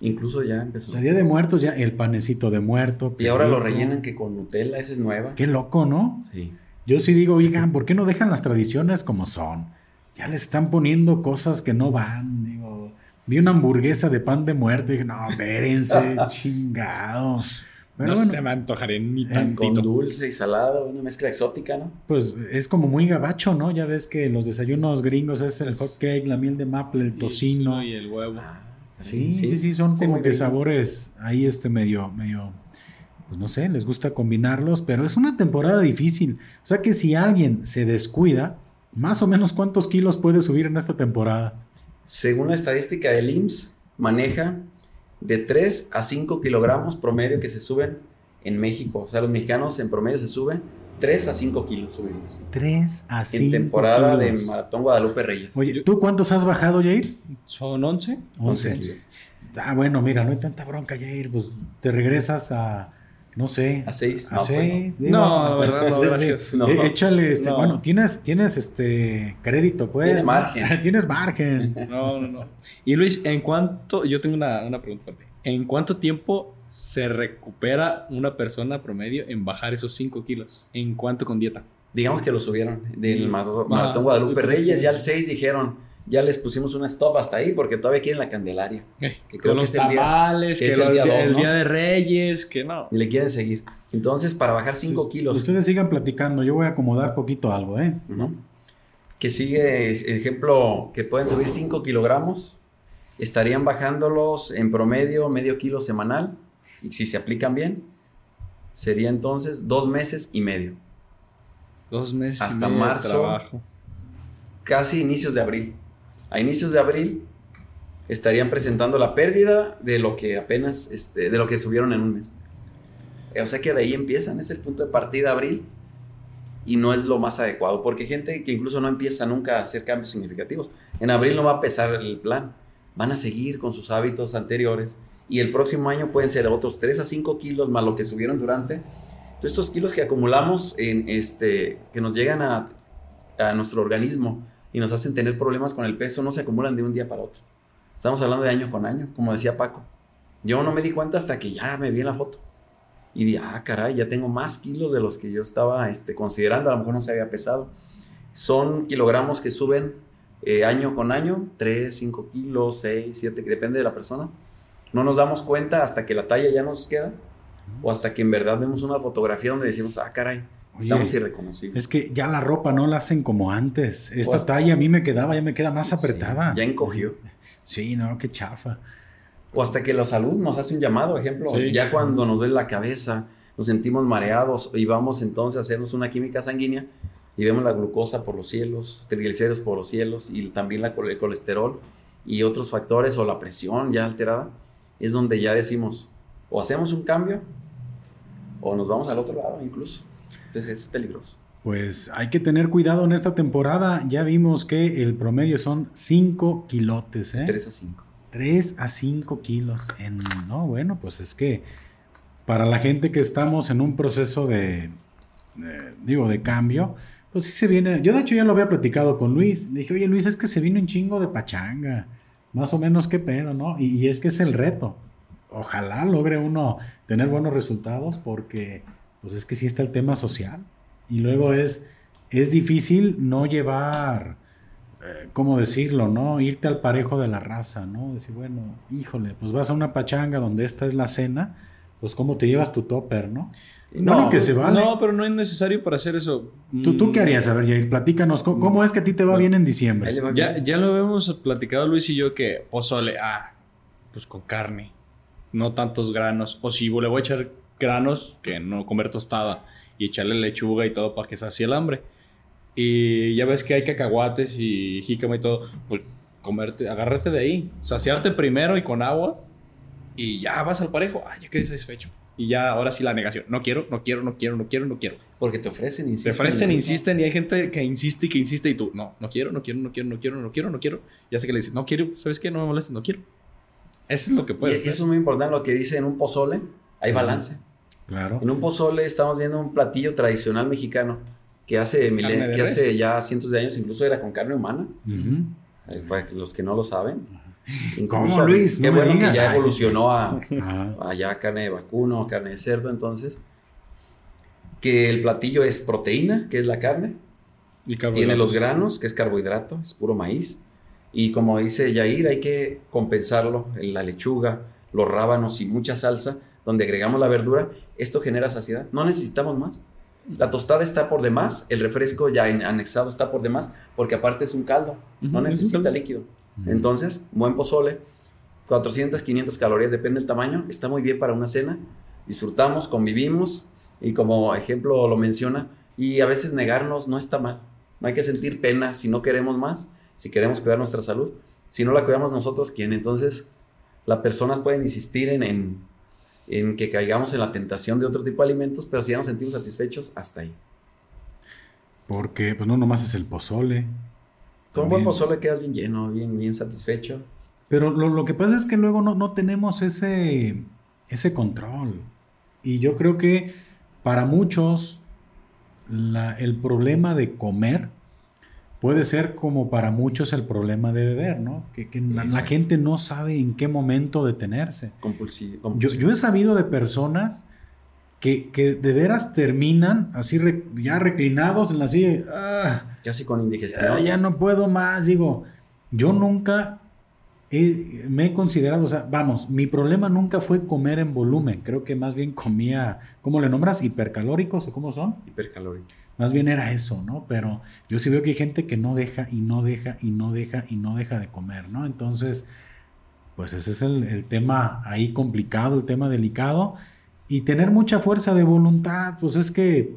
Incluso ya empezó. O sea, Día de Muertos, ya el panecito de muerto. Y ahora lo rellenan que con Nutella, esa es nueva. Qué loco, ¿no? Sí. Yo sí digo, oigan, ¿por qué no dejan las tradiciones como son? Ya le están poniendo cosas que no van. Digo, vi una hamburguesa de pan de muerte y dije, no, espérense, chingados. no se me antojaré ni tantito. Con dulce y salado, una mezcla exótica, ¿no? Pues es como muy gabacho, ¿no? Ya ves que los desayunos gringos es el hot cake, la miel de maple, el tocino. Y el huevo. Ah, sí, sí, sí, son como que sabores ahí este medio, medio, pues no sé, les gusta combinarlos, pero es una temporada difícil. O sea que si alguien se descuida, más o menos cuántos kilos puede subir en esta temporada. Según la estadística del IMSS, maneja de 3 a 5 kilogramos promedio que se suben en México. O sea, los mexicanos en promedio se suben 3 a 5 kilos subimos. 3 a 5 En temporada de Maratón Guadalupe Reyes. Oye, ¿tú cuántos has bajado, Jair? Son 11. 11. Ah, bueno, mira, no hay tanta bronca, Jair. Pues te regresas a, no sé. A 6. A 6. Pues no, la verdad, no, gracias. No. Eh, échale, este, bueno, tienes, tienes este crédito, pues. Tienes margen. tienes margen. No, no, no. Y Luis, ¿en cuánto, yo tengo una, una pregunta para ti. ¿En cuánto tiempo se recupera una persona promedio en bajar esos 5 kilos? ¿En cuánto con dieta? Digamos que lo subieron del Maratón Guadalupe Reyes, ya al 6 dijeron, ya les pusimos una stop hasta ahí porque todavía quieren la Candelaria. que creo que los tamales, que, el, día, el día de Reyes, que no. Y le quieren seguir. Entonces, para bajar 5 kilos. Ustedes sigan platicando, yo voy a acomodar poquito algo, ¿eh? Que sigue, ejemplo, que pueden subir 5 kilogramos estarían bajándolos en promedio medio kilo semanal. Y si se aplican bien, sería entonces dos meses y medio. Dos meses hasta marzo. trabajo. Casi inicios de abril. A inicios de abril estarían presentando la pérdida de lo que apenas, este, de lo que subieron en un mes. O sea que de ahí empiezan, es el punto de partida abril y no es lo más adecuado, porque gente que incluso no empieza nunca a hacer cambios significativos. En abril no va a pesar el plan van a seguir con sus hábitos anteriores y el próximo año pueden ser otros 3 a 5 kilos más lo que subieron durante. Entonces, estos kilos que acumulamos, en este, que nos llegan a, a nuestro organismo y nos hacen tener problemas con el peso, no se acumulan de un día para otro. Estamos hablando de año con año, como decía Paco. Yo no me di cuenta hasta que ya me vi en la foto. Y dije, ah, caray, ya tengo más kilos de los que yo estaba este, considerando, a lo mejor no se había pesado. Son kilogramos que suben eh, año con año, 3, 5 kilos, 6, 7, que depende de la persona. No nos damos cuenta hasta que la talla ya nos queda o hasta que en verdad vemos una fotografía donde decimos, ah, caray, estamos irreconocibles. Es que ya la ropa no la hacen como antes. Esta talla a mí me quedaba, ya me queda más apretada. ya encogió. Sí, no, qué chafa. O hasta que la salud nos hace un llamado, ejemplo, ya cuando nos duele la cabeza, nos sentimos mareados y vamos entonces a hacernos una química sanguínea, y vemos la glucosa por los cielos, triglicéridos por los cielos y también la, el colesterol y otros factores o la presión ya alterada, es donde ya decimos o hacemos un cambio o nos vamos al otro lado incluso. Entonces es peligroso. Pues hay que tener cuidado en esta temporada. Ya vimos que el promedio son 5 kilotes. ¿eh? 3 a 5. 3 a 5 kilos. En, no, bueno, pues es que para la gente que estamos en un proceso de, de digo, de cambio, pues sí se viene. Yo de hecho ya lo había platicado con Luis. Le dije, oye Luis, es que se vino un chingo de pachanga. Más o menos qué pedo, ¿no? Y, es que es el reto. Ojalá logre uno tener buenos resultados porque pues es que sí está el tema social. Y luego es, es difícil no llevar, eh, ¿cómo decirlo? ¿No? Irte al parejo de la raza, ¿no? Decir, bueno, híjole, pues vas a una pachanga donde esta es la cena, pues cómo te llevas tu topper, ¿no? No, que se vale. No, pero no es necesario para hacer eso. ¿Tú, tú qué mm. harías? A ver, Jair, platícanos. ¿Cómo, es que a ti te va bien en diciembre? Ya, ya lo hemos platicado Luis y yo que pozole, ah, pues con carne. No tantos granos. O si le voy a echar granos, que no comer tostada. Y echarle lechuga y todo para que sacie el hambre. Y ya ves que hay cacahuates y jícama y todo. Pues comerte, agárrate de ahí. Saciarte primero y con agua. Y ya vas al parejo. Ah, ya quedé satisfecho. Y ya ahora sí la negación. No quiero, no quiero, no quiero, no quiero, no quiero. Porque te ofrecen, insisten. Te ofrecen, insisten y hay gente que insiste y que insiste y tú, no, no quiero, no quiero, no quiero, no quiero, no quiero, no quiero. Y hace que le dices, no quiero, ¿sabes qué? No me molestes, no quiero. Eso es lo que puede. Y eso es muy importante lo que dice en un pozole, hay balance. Claro. En un pozole estamos viendo un platillo tradicional mexicano que hace, que hace ya cientos de años incluso era con carne humana. Para los que no lo saben. ¿Cómo, Luis? Qué bueno que ya evolucionó a, ya carne de vacuno, carne de cerdo, entonces. Que el platillo es proteína, que es la carne. Y Tiene los granos, que es carbohidrato, es puro maíz. Y como dice Yair, hay que compensarlo en la lechuga, los rábanos y mucha salsa, donde agregamos la verdura. Esto genera saciedad. No necesitamos más. La tostada está por demás, el refresco ya anexado está por demás, porque aparte es un caldo, no necesita líquido. Entonces, buen pozole, 400, 500 calorías, depende del tamaño, está muy bien para una cena. Disfrutamos, convivimos y como ejemplo lo menciona, y a veces negarnos no está mal. No hay que sentir pena si no queremos más, si queremos cuidar nuestra salud. Si no la cuidamos nosotros, ¿quién? Entonces, las personas pueden insistir en, en, que caigamos en la tentación de otro tipo de alimentos, pero si ya nos sentimos satisfechos, hasta ahí. Porque, pues no nomás es el pozole. Con un buen pozole quedas bien lleno, bien, bien satisfecho. Pero lo, que pasa es que luego no, no tenemos ese, ese control. Y yo creo que para muchos el problema de comer puede ser como para muchos el problema de beber, ¿no? Que, la, gente no sabe en qué momento detenerse. Compulsivo. Yo, he sabido de personas que, de veras terminan así ya reclinados en la silla. Ah, Casi con indigestión. ya no puedo más. Digo, yo nunca me he considerado, o sea, vamos, mi problema nunca fue comer en volumen, creo que más bien comía, ¿cómo le nombras? ¿Hipercalóricos o cómo son? Hipercalóricos. Más bien era eso, ¿no? Pero yo sí veo que hay gente que no deja y no deja y no deja y no deja de comer, ¿no? Entonces, pues ese es el, tema ahí complicado, el tema delicado. Y tener mucha fuerza de voluntad, pues es que...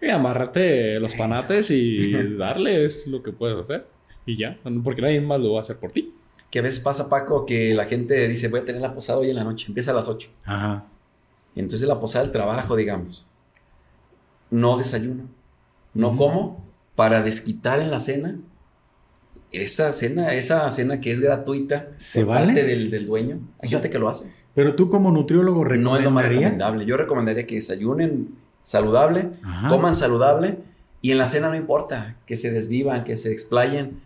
Y amarrarte los panates y darle es lo que puedes hacer. Y ya, porque nadie más lo va a hacer por ti que a veces pasa, Paco, que la gente dice, voy a tener la posada hoy en la noche, empieza a las 8. Ajá. Y entonces la posada del trabajo, digamos, no desayuno, no como, para desquitar en la cena, esa cena, esa cena que es gratuita, ¿se vale? Del, del, dueño, hay gente que lo hace. Pero tú como nutriólogo recomendaría... No es lo más recomendable. Yo recomendaría que desayunen saludable, coman saludable, y en la cena no importa, que se desvivan, que se explayen,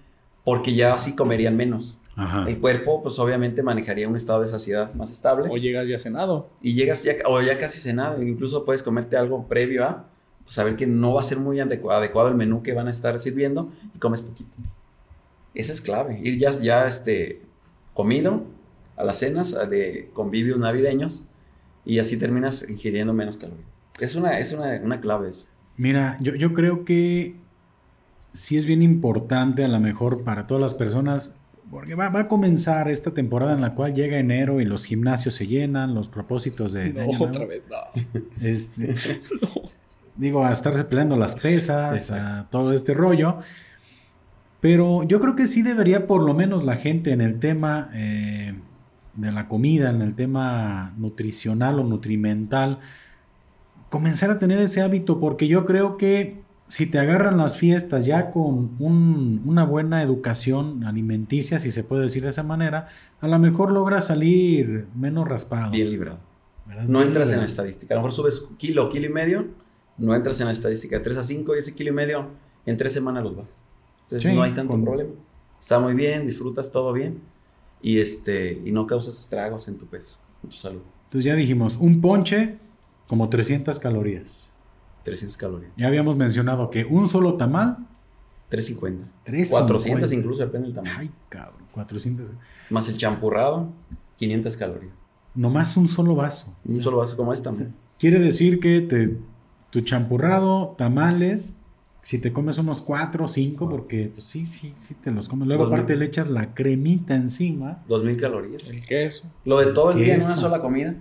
porque ya así comerían menos. El cuerpo, pues obviamente manejaría un estado de saciedad más estable. O llegas ya cenado. Y llegas ya, o ya casi cenado. Incluso puedes comerte algo previo a, pues saber que no va a ser muy adecuado el menú que van a estar sirviendo y comes poquito. Esa es clave. Ir ya, ya este, comido a las cenas de convivios navideños y así terminas ingiriendo menos calorías. Es una, es una, clave eso. Mira, yo, yo creo que sí es bien importante a lo mejor para todas las personas porque va, a comenzar esta temporada en la cual llega enero y los gimnasios se llenan, los propósitos de... no, otra vez, no. Este, Digo, a estarse peleando las pesas, a todo este rollo. Pero yo creo que sí debería por lo menos la gente en el tema eh, de la comida, en el tema nutricional o nutrimental, comenzar a tener ese hábito, porque yo creo que si te agarran las fiestas ya con una buena educación alimenticia, si se puede decir de esa manera, a lo mejor logras salir menos raspado. Bien librado. No entras en la estadística. A lo mejor subes kilo, kilo y medio, no entras en la estadística. De 3 a 5 y ese kilo y medio, en tres semanas los bajas. Entonces no hay tanto problema. Está muy bien, disfrutas todo bien y, este, y no causas estragos en tu peso, en tu salud. Entonces ya dijimos, un ponche como 300 calorías. 300 calorías. Ya habíamos mencionado que un solo tamal. 350. 400 incluso, depende del tamaño. Ay, cabrón, 400. Más el champurrado, 500 calorías. Nomás un solo vaso. Un solo vaso como esta. quiere decir que te, tu champurrado, tamales, si te comes unos 4 o 5, porque pues, sí, sí, sí te los comes. Luego aparte le echas la cremita encima. 2000 calorías. El queso. Lo de todo el día en una sola comida.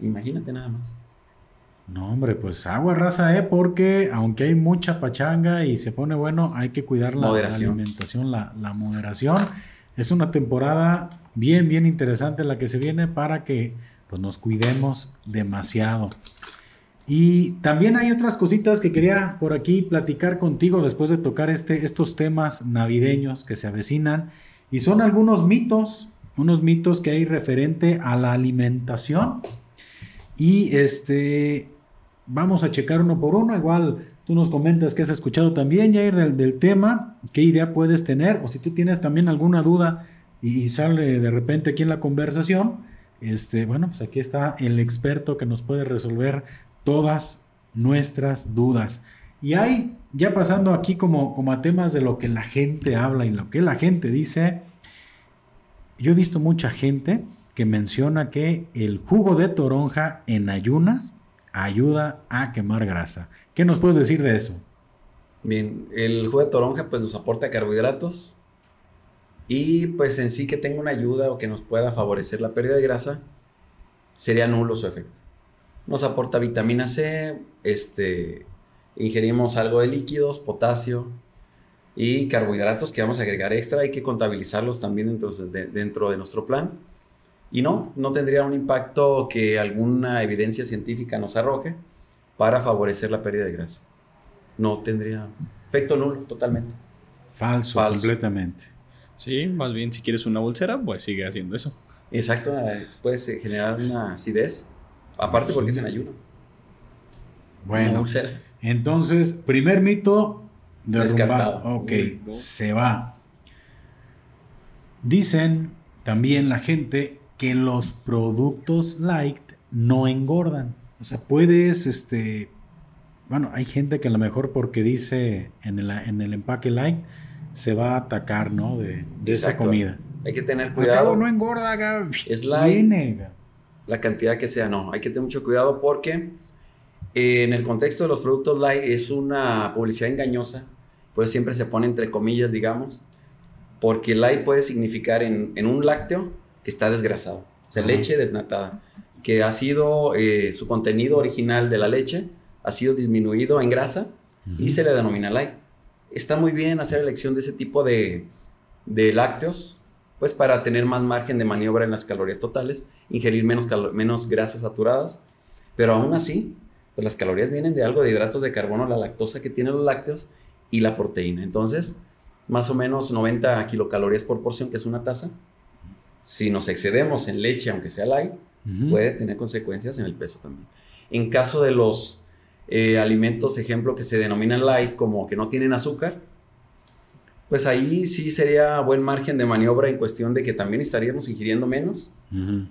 Imagínate nada más. No, hombre, pues agua raza, ¿eh? Porque aunque hay mucha pachanga y se pone bueno, hay que cuidar la, alimentación, la, moderación. Es una temporada bien, bien interesante la que se viene para que pues, nos cuidemos demasiado. Y también hay otras cositas que quería por aquí platicar contigo después de tocar este, estos temas navideños que se avecinan. Y son algunos mitos, unos mitos que hay referente a la alimentación. Y este, vamos a checar uno por uno. Igual tú nos comentas que has escuchado también, Jair, del, del tema, qué idea puedes tener, o si tú tienes también alguna duda y, sale de repente aquí en la conversación, este, bueno, pues aquí está el experto que nos puede resolver todas nuestras dudas. Y hay, ya pasando aquí como, como a temas de lo que la gente habla y lo que la gente dice, yo he visto mucha gente que menciona que el jugo de toronja en ayunas ayuda a quemar grasa. ¿Qué nos puedes decir de eso? Bien, el jugo de toronja pues nos aporta carbohidratos y pues en sí que tenga una ayuda o que nos pueda favorecer la pérdida de grasa sería nulo su efecto. Nos aporta vitamina C, este, ingerimos algo de líquidos, potasio y carbohidratos que vamos a agregar extra, hay que contabilizarlos también dentro de, dentro de nuestro plan. Y no, no tendría un impacto que alguna evidencia científica nos arroje para favorecer la pérdida de grasa. No tendría efecto nulo totalmente. Falso, completamente. Sí, más bien si quieres una bolsera, pues sigue haciendo eso. Exacto, eh, puedes generar una acidez, aparte porque es en ayuno. Bueno, entonces, primer mito Descartado. Ok, se va. Dicen también la gente que los productos light no engordan. O sea, puedes, este, bueno, hay gente que a lo mejor porque dice en el, en el empaque light se va a atacar, ¿no? De, esa comida. Hay que tener cuidado. no engorda, es light. La cantidad que sea, no. Hay que tener mucho cuidado porque eh, en el contexto de los productos light es una publicidad engañosa. Pues siempre se pone entre comillas, digamos. Porque light puede significar en, en un lácteo que está desgrasado. O sea, leche desnatada. Que ha sido eh, su contenido original de la leche ha sido disminuido en grasa y se le denomina light. Está muy bien hacer elección de ese tipo de, de lácteos, pues para tener más margen de maniobra en las calorías totales, ingerir menos, menos grasas saturadas, pero aún así, pues las calorías vienen de algo de hidratos de carbono, la lactosa que tienen los lácteos y la proteína. Entonces, más o menos 90 kilocalorías por porción, que es una taza. Si nos excedemos en leche, aunque sea light, puede tener consecuencias en el peso también. En caso de los eh, alimentos, ejemplo, que se denominan light, como que no tienen azúcar, pues ahí sí sería buen margen de maniobra en cuestión de que también estaríamos ingiriendo menos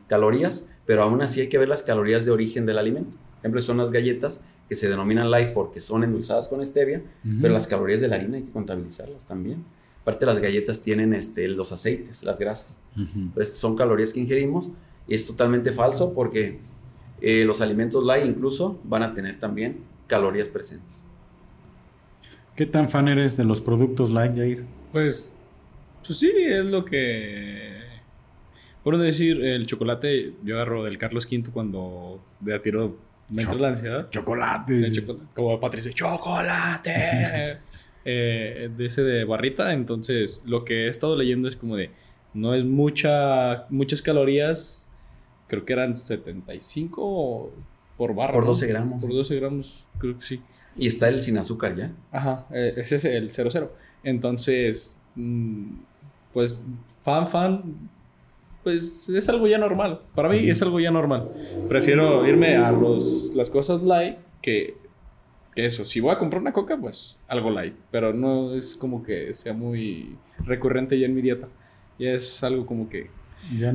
calorías, pero aún así hay que ver las calorías de origen del alimento. Por ejemplo, son las galletas que se denominan light porque son endulzadas con stevia, pero las calorías de la harina hay que contabilizarlas también. Aparte las galletas tienen este, los aceites, las grasas. Entonces son calorías que ingerimos y es totalmente falso porque eh, los alimentos light incluso van a tener también calorías presentes. ¿Qué tan fan eres de los productos light, Jair? Pues, pues sí, es lo que... Por decir, el chocolate, yo agarro del Carlos V cuando de a tiro me entra la ansiedad. Chocolate. Como Patricia, chocolate. Eh, de ese de barrita, entonces lo que he estado leyendo es como de, no es mucha, muchas calorías creo que eran 75 por barra. Por 12 gramos. Por 12 gramos, creo que sí. Y está el sin azúcar ya. Ajá, eh, ese es el 00. Entonces, mm, pues, fan, fan, pues es algo ya normal. Para mí es algo ya normal. Prefiero irme a los, las cosas light que, que eso. Si voy a comprar una coca, pues algo light. Pero no es como que sea muy recurrente ya en mi dieta. Ya es algo como que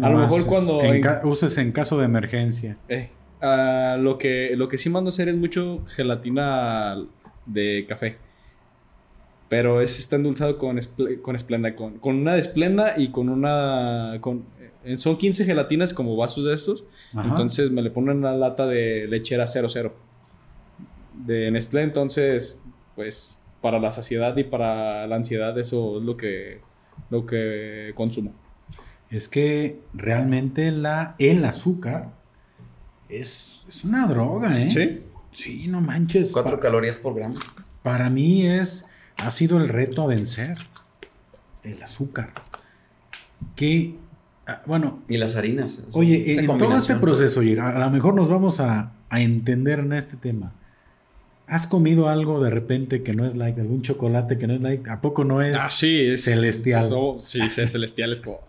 a lo mejor cuando... uses en caso de emergencia. Eh, ah, lo, que, lo que sí mando a hacer es mucho gelatina de café. Pero es, está endulzado con, con esplenda. Con, con, una de esplenda y con una... Con, eh, son 15 gelatinas como vasos de estos. Entonces me le ponen una lata de lechera 00. De Nestlé. Entonces, pues para la saciedad y para la ansiedad eso es lo que, lo que consumo es que realmente la, el azúcar es, una droga, ¿eh? Sí. Sí, no manches. Cuatro calorías por gramo. Para mí es, ha sido el reto a vencer. El azúcar. Que, ah, bueno. Y las harinas. Oye, en todo este proceso, a, lo mejor nos vamos a, entender en este tema. ¿Has comido algo de repente que no es like, algún chocolate que no es like? ¿A poco no es, ah, sí, es celestial? sí, es celestial, es como...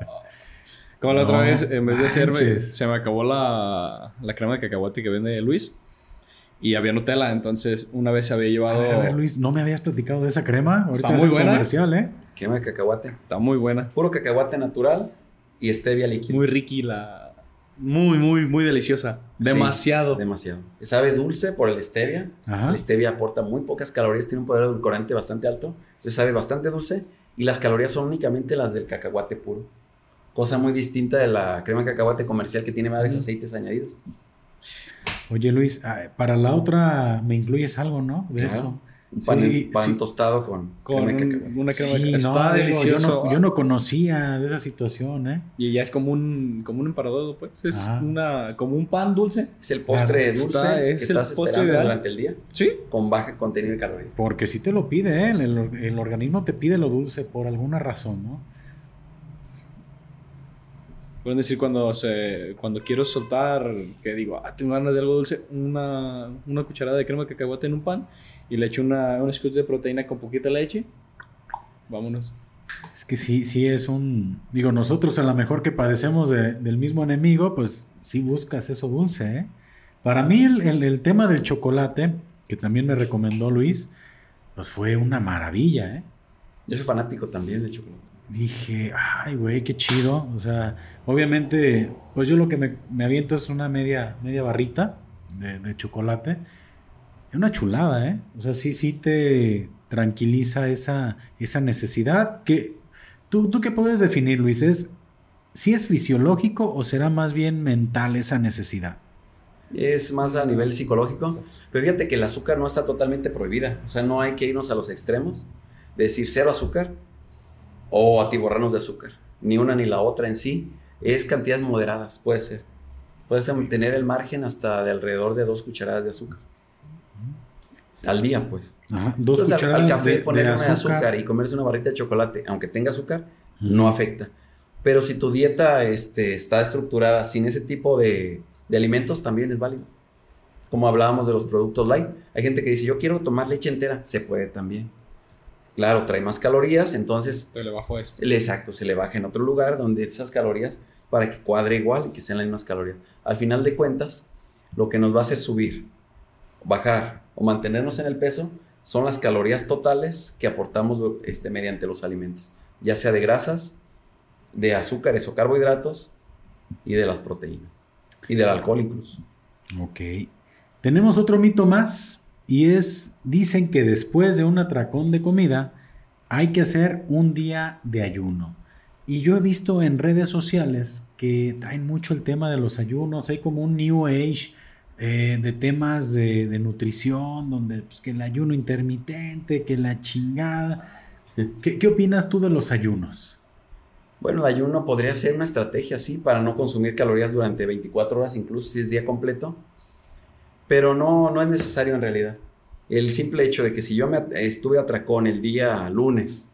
Como la otra vez, en vez de hacerme, se me acabó la, la crema de cacahuate que vende Luis. Y había Nutella, entonces una vez se había llevado. A ver, Luis, no me habías platicado de esa crema. Ahorita Está muy buena. comercial, ¿eh? Crema de cacahuate. Está muy buena. Puro cacahuate natural y stevia líquida. Muy riqui la. Muy, muy, muy deliciosa. Demasiado. demasiado. Sabe dulce por el stevia. El stevia aporta muy pocas calorías, tiene un poder edulcorante bastante alto. Entonces sabe bastante dulce. Y las calorías son únicamente las del cacahuate puro cosa muy distinta de la crema de cacahuate comercial que tiene varios aceites añadidos. Oye Luis, ah, para la otra me incluyes algo, ¿no? De eso. Un pan, tostado con, con crema de una crema de Está delicioso. Yo no, conocía de esa situación, ¿eh? Y ya es como un, como un emparadado, pues. Es una, como un pan dulce. Es el postre dulce que estás esperando durante el día. Sí. Con baja contenido de calorías. Porque si te lo pide, ¿eh? el, el organismo te pide lo dulce por alguna razón, ¿no? Pueden decir cuando, se, cuando quiero soltar, que digo, ah, tengo ganas de algo dulce, una, una cucharada de crema de cacahuate en un pan y le echo una, un scoop de proteína con poquita leche. Vámonos. Es que sí, sí es un... Digo, nosotros a lo mejor que padecemos del mismo enemigo, pues sí buscas eso dulce, ¿eh? Para mí el, el, tema del chocolate, que también me recomendó Luis, pues fue una maravilla, ¿eh? Yo soy fanático también del chocolate. Dije, ay, güey, qué chido. O sea, obviamente, pues yo lo que me, me aviento es una media, media barrita de, de chocolate. Es una chulada, ¿eh? O sea, sí, sí te tranquiliza esa, esa necesidad. Que, ¿tú, ¿Tú qué puedes definir, Luis? ¿Es si es fisiológico o será más bien mental esa necesidad? Es más a nivel psicológico. Pero fíjate que el azúcar no está totalmente prohibida. O sea, no hay que irnos a los extremos de decir cero azúcar o atiborrarnos de azúcar. Ni una ni la otra en sí. Es cantidades moderadas, puede ser. Puedes tener el margen hasta de alrededor de dos cucharadas de azúcar. Al día, pues. dos cucharadas al, café ponerle azúcar. y comerse una barrita de chocolate, aunque tenga azúcar, no afecta. Pero si tu dieta este, está estructurada sin ese tipo de, de alimentos, también es válido. Como hablábamos de los productos light, hay gente que dice, yo quiero tomar leche entera, se puede también. Claro, trae más calorías, entonces... Se le bajó esto. Exacto, se le baja en otro lugar donde esas calorías para que cuadre igual y que sean las mismas calorías. Al final de cuentas, lo que nos va a hacer subir, bajar o mantenernos en el peso son las calorías totales que aportamos este, mediante los alimentos, ya sea de grasas, de azúcares o carbohidratos y de las proteínas y del alcohol incluso. Ok. Tenemos otro mito más y es, dicen que después de un atracón de comida hay que hacer un día de ayuno. Y yo he visto en redes sociales que traen mucho el tema de los ayunos, hay como un New Age eh, de temas de, nutrición, donde pues, que el ayuno intermitente, que la chingada. ¿Qué, ¿Qué, opinas tú de los ayunos? Bueno, el ayuno podría ser una estrategia, sí, para no consumir calorías durante 24 horas, incluso si es día completo, pero no, no es necesario en realidad. El simple hecho de que si yo me estuve atracón el día lunes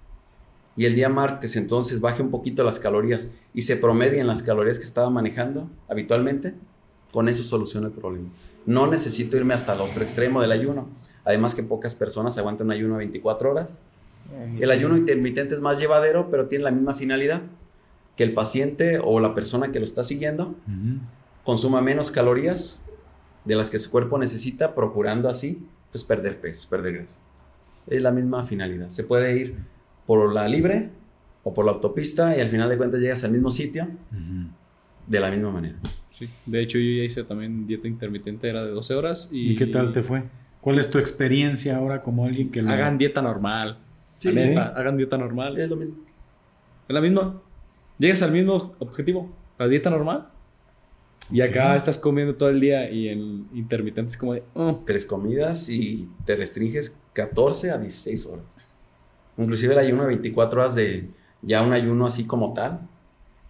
y el día martes entonces baje un poquito las calorías y se promedien las calorías que estaba manejando habitualmente, con eso soluciona el problema. No necesito irme hasta el otro extremo del ayuno. Además que pocas personas aguantan un ayuno 24 horas. El ayuno intermitente es más llevadero, pero tiene la misma finalidad que el paciente o la persona que lo está siguiendo consuma menos calorías de las que su cuerpo necesita, procurando así pues perder peso, perder grasa. Es la misma finalidad. Se puede ir por la libre o por la autopista y al final de cuentas llegas al mismo sitio de la misma manera. Sí, de hecho yo ya hice también dieta intermitente, era de 12 horas. ¿Y, qué tal te fue? ¿Cuál es tu experiencia ahora como alguien que... Hagan dieta normal. Sí, Hagan dieta normal. Es lo mismo. Es la misma. Llegas al mismo objetivo. La dieta normal. Y acá estás comiendo todo el día y en intermitentes como de... Oh". Tres comidas y te restringes 14 a 16 horas. Inclusive el ayuno de 24 horas de ya un ayuno así como tal,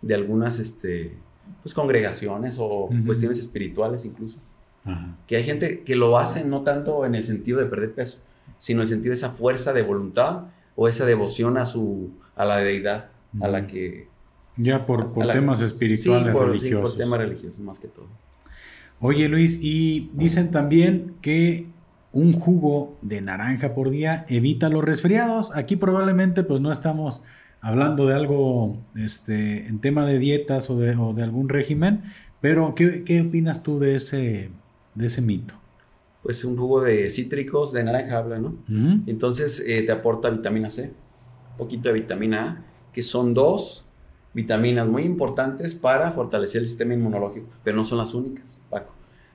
de algunas este, pues, congregaciones o cuestiones espirituales incluso. Que hay gente que lo hace no tanto en el sentido de perder peso, sino en el sentido de esa fuerza de voluntad o esa devoción a, su, a la deidad a la que... Ya por, por temas espirituales, sí, por, religiosos. Sí, por temas religiosos más que todo. Oye Luis, y dicen también que un jugo de naranja por día evita los resfriados. Aquí probablemente pues no estamos hablando de algo este, en tema de dietas o de, o de algún régimen, pero ¿qué, ¿qué, opinas tú de ese, de ese mito? Pues un jugo de cítricos, de naranja habla, ¿no? Entonces eh, te aporta vitamina C, un poquito de vitamina A, que son dos vitaminas muy importantes para fortalecer el sistema inmunológico, pero no son las únicas, Paco.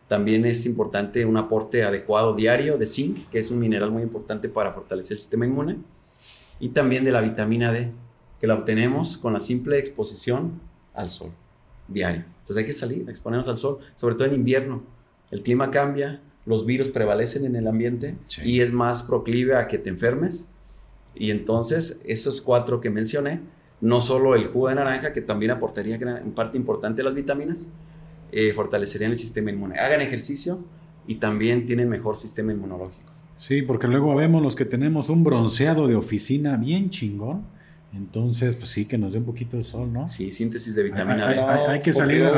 También es importante un aporte adecuado diario de zinc, que es un mineral muy importante para fortalecer el sistema inmune, y también de la vitamina D, que la obtenemos con la simple exposición al sol diario. Entonces hay que salir, exponernos al sol, sobre todo en invierno. El clima cambia, los virus prevalecen en el ambiente y es más proclive a que te enfermes. Y entonces esos cuatro que mencioné, no solo el jugo de naranja, que también aportaría en parte importante las vitaminas, eh, fortalecerían el sistema inmune. Hagan ejercicio y también tienen mejor sistema inmunológico. Sí, porque luego vemos los que tenemos un bronceado de oficina bien chingón Entonces, pues sí, que nos dé un poquito el sol, ¿no? Sí, síntesis de vitamina Hay, D. hay- hay que salir a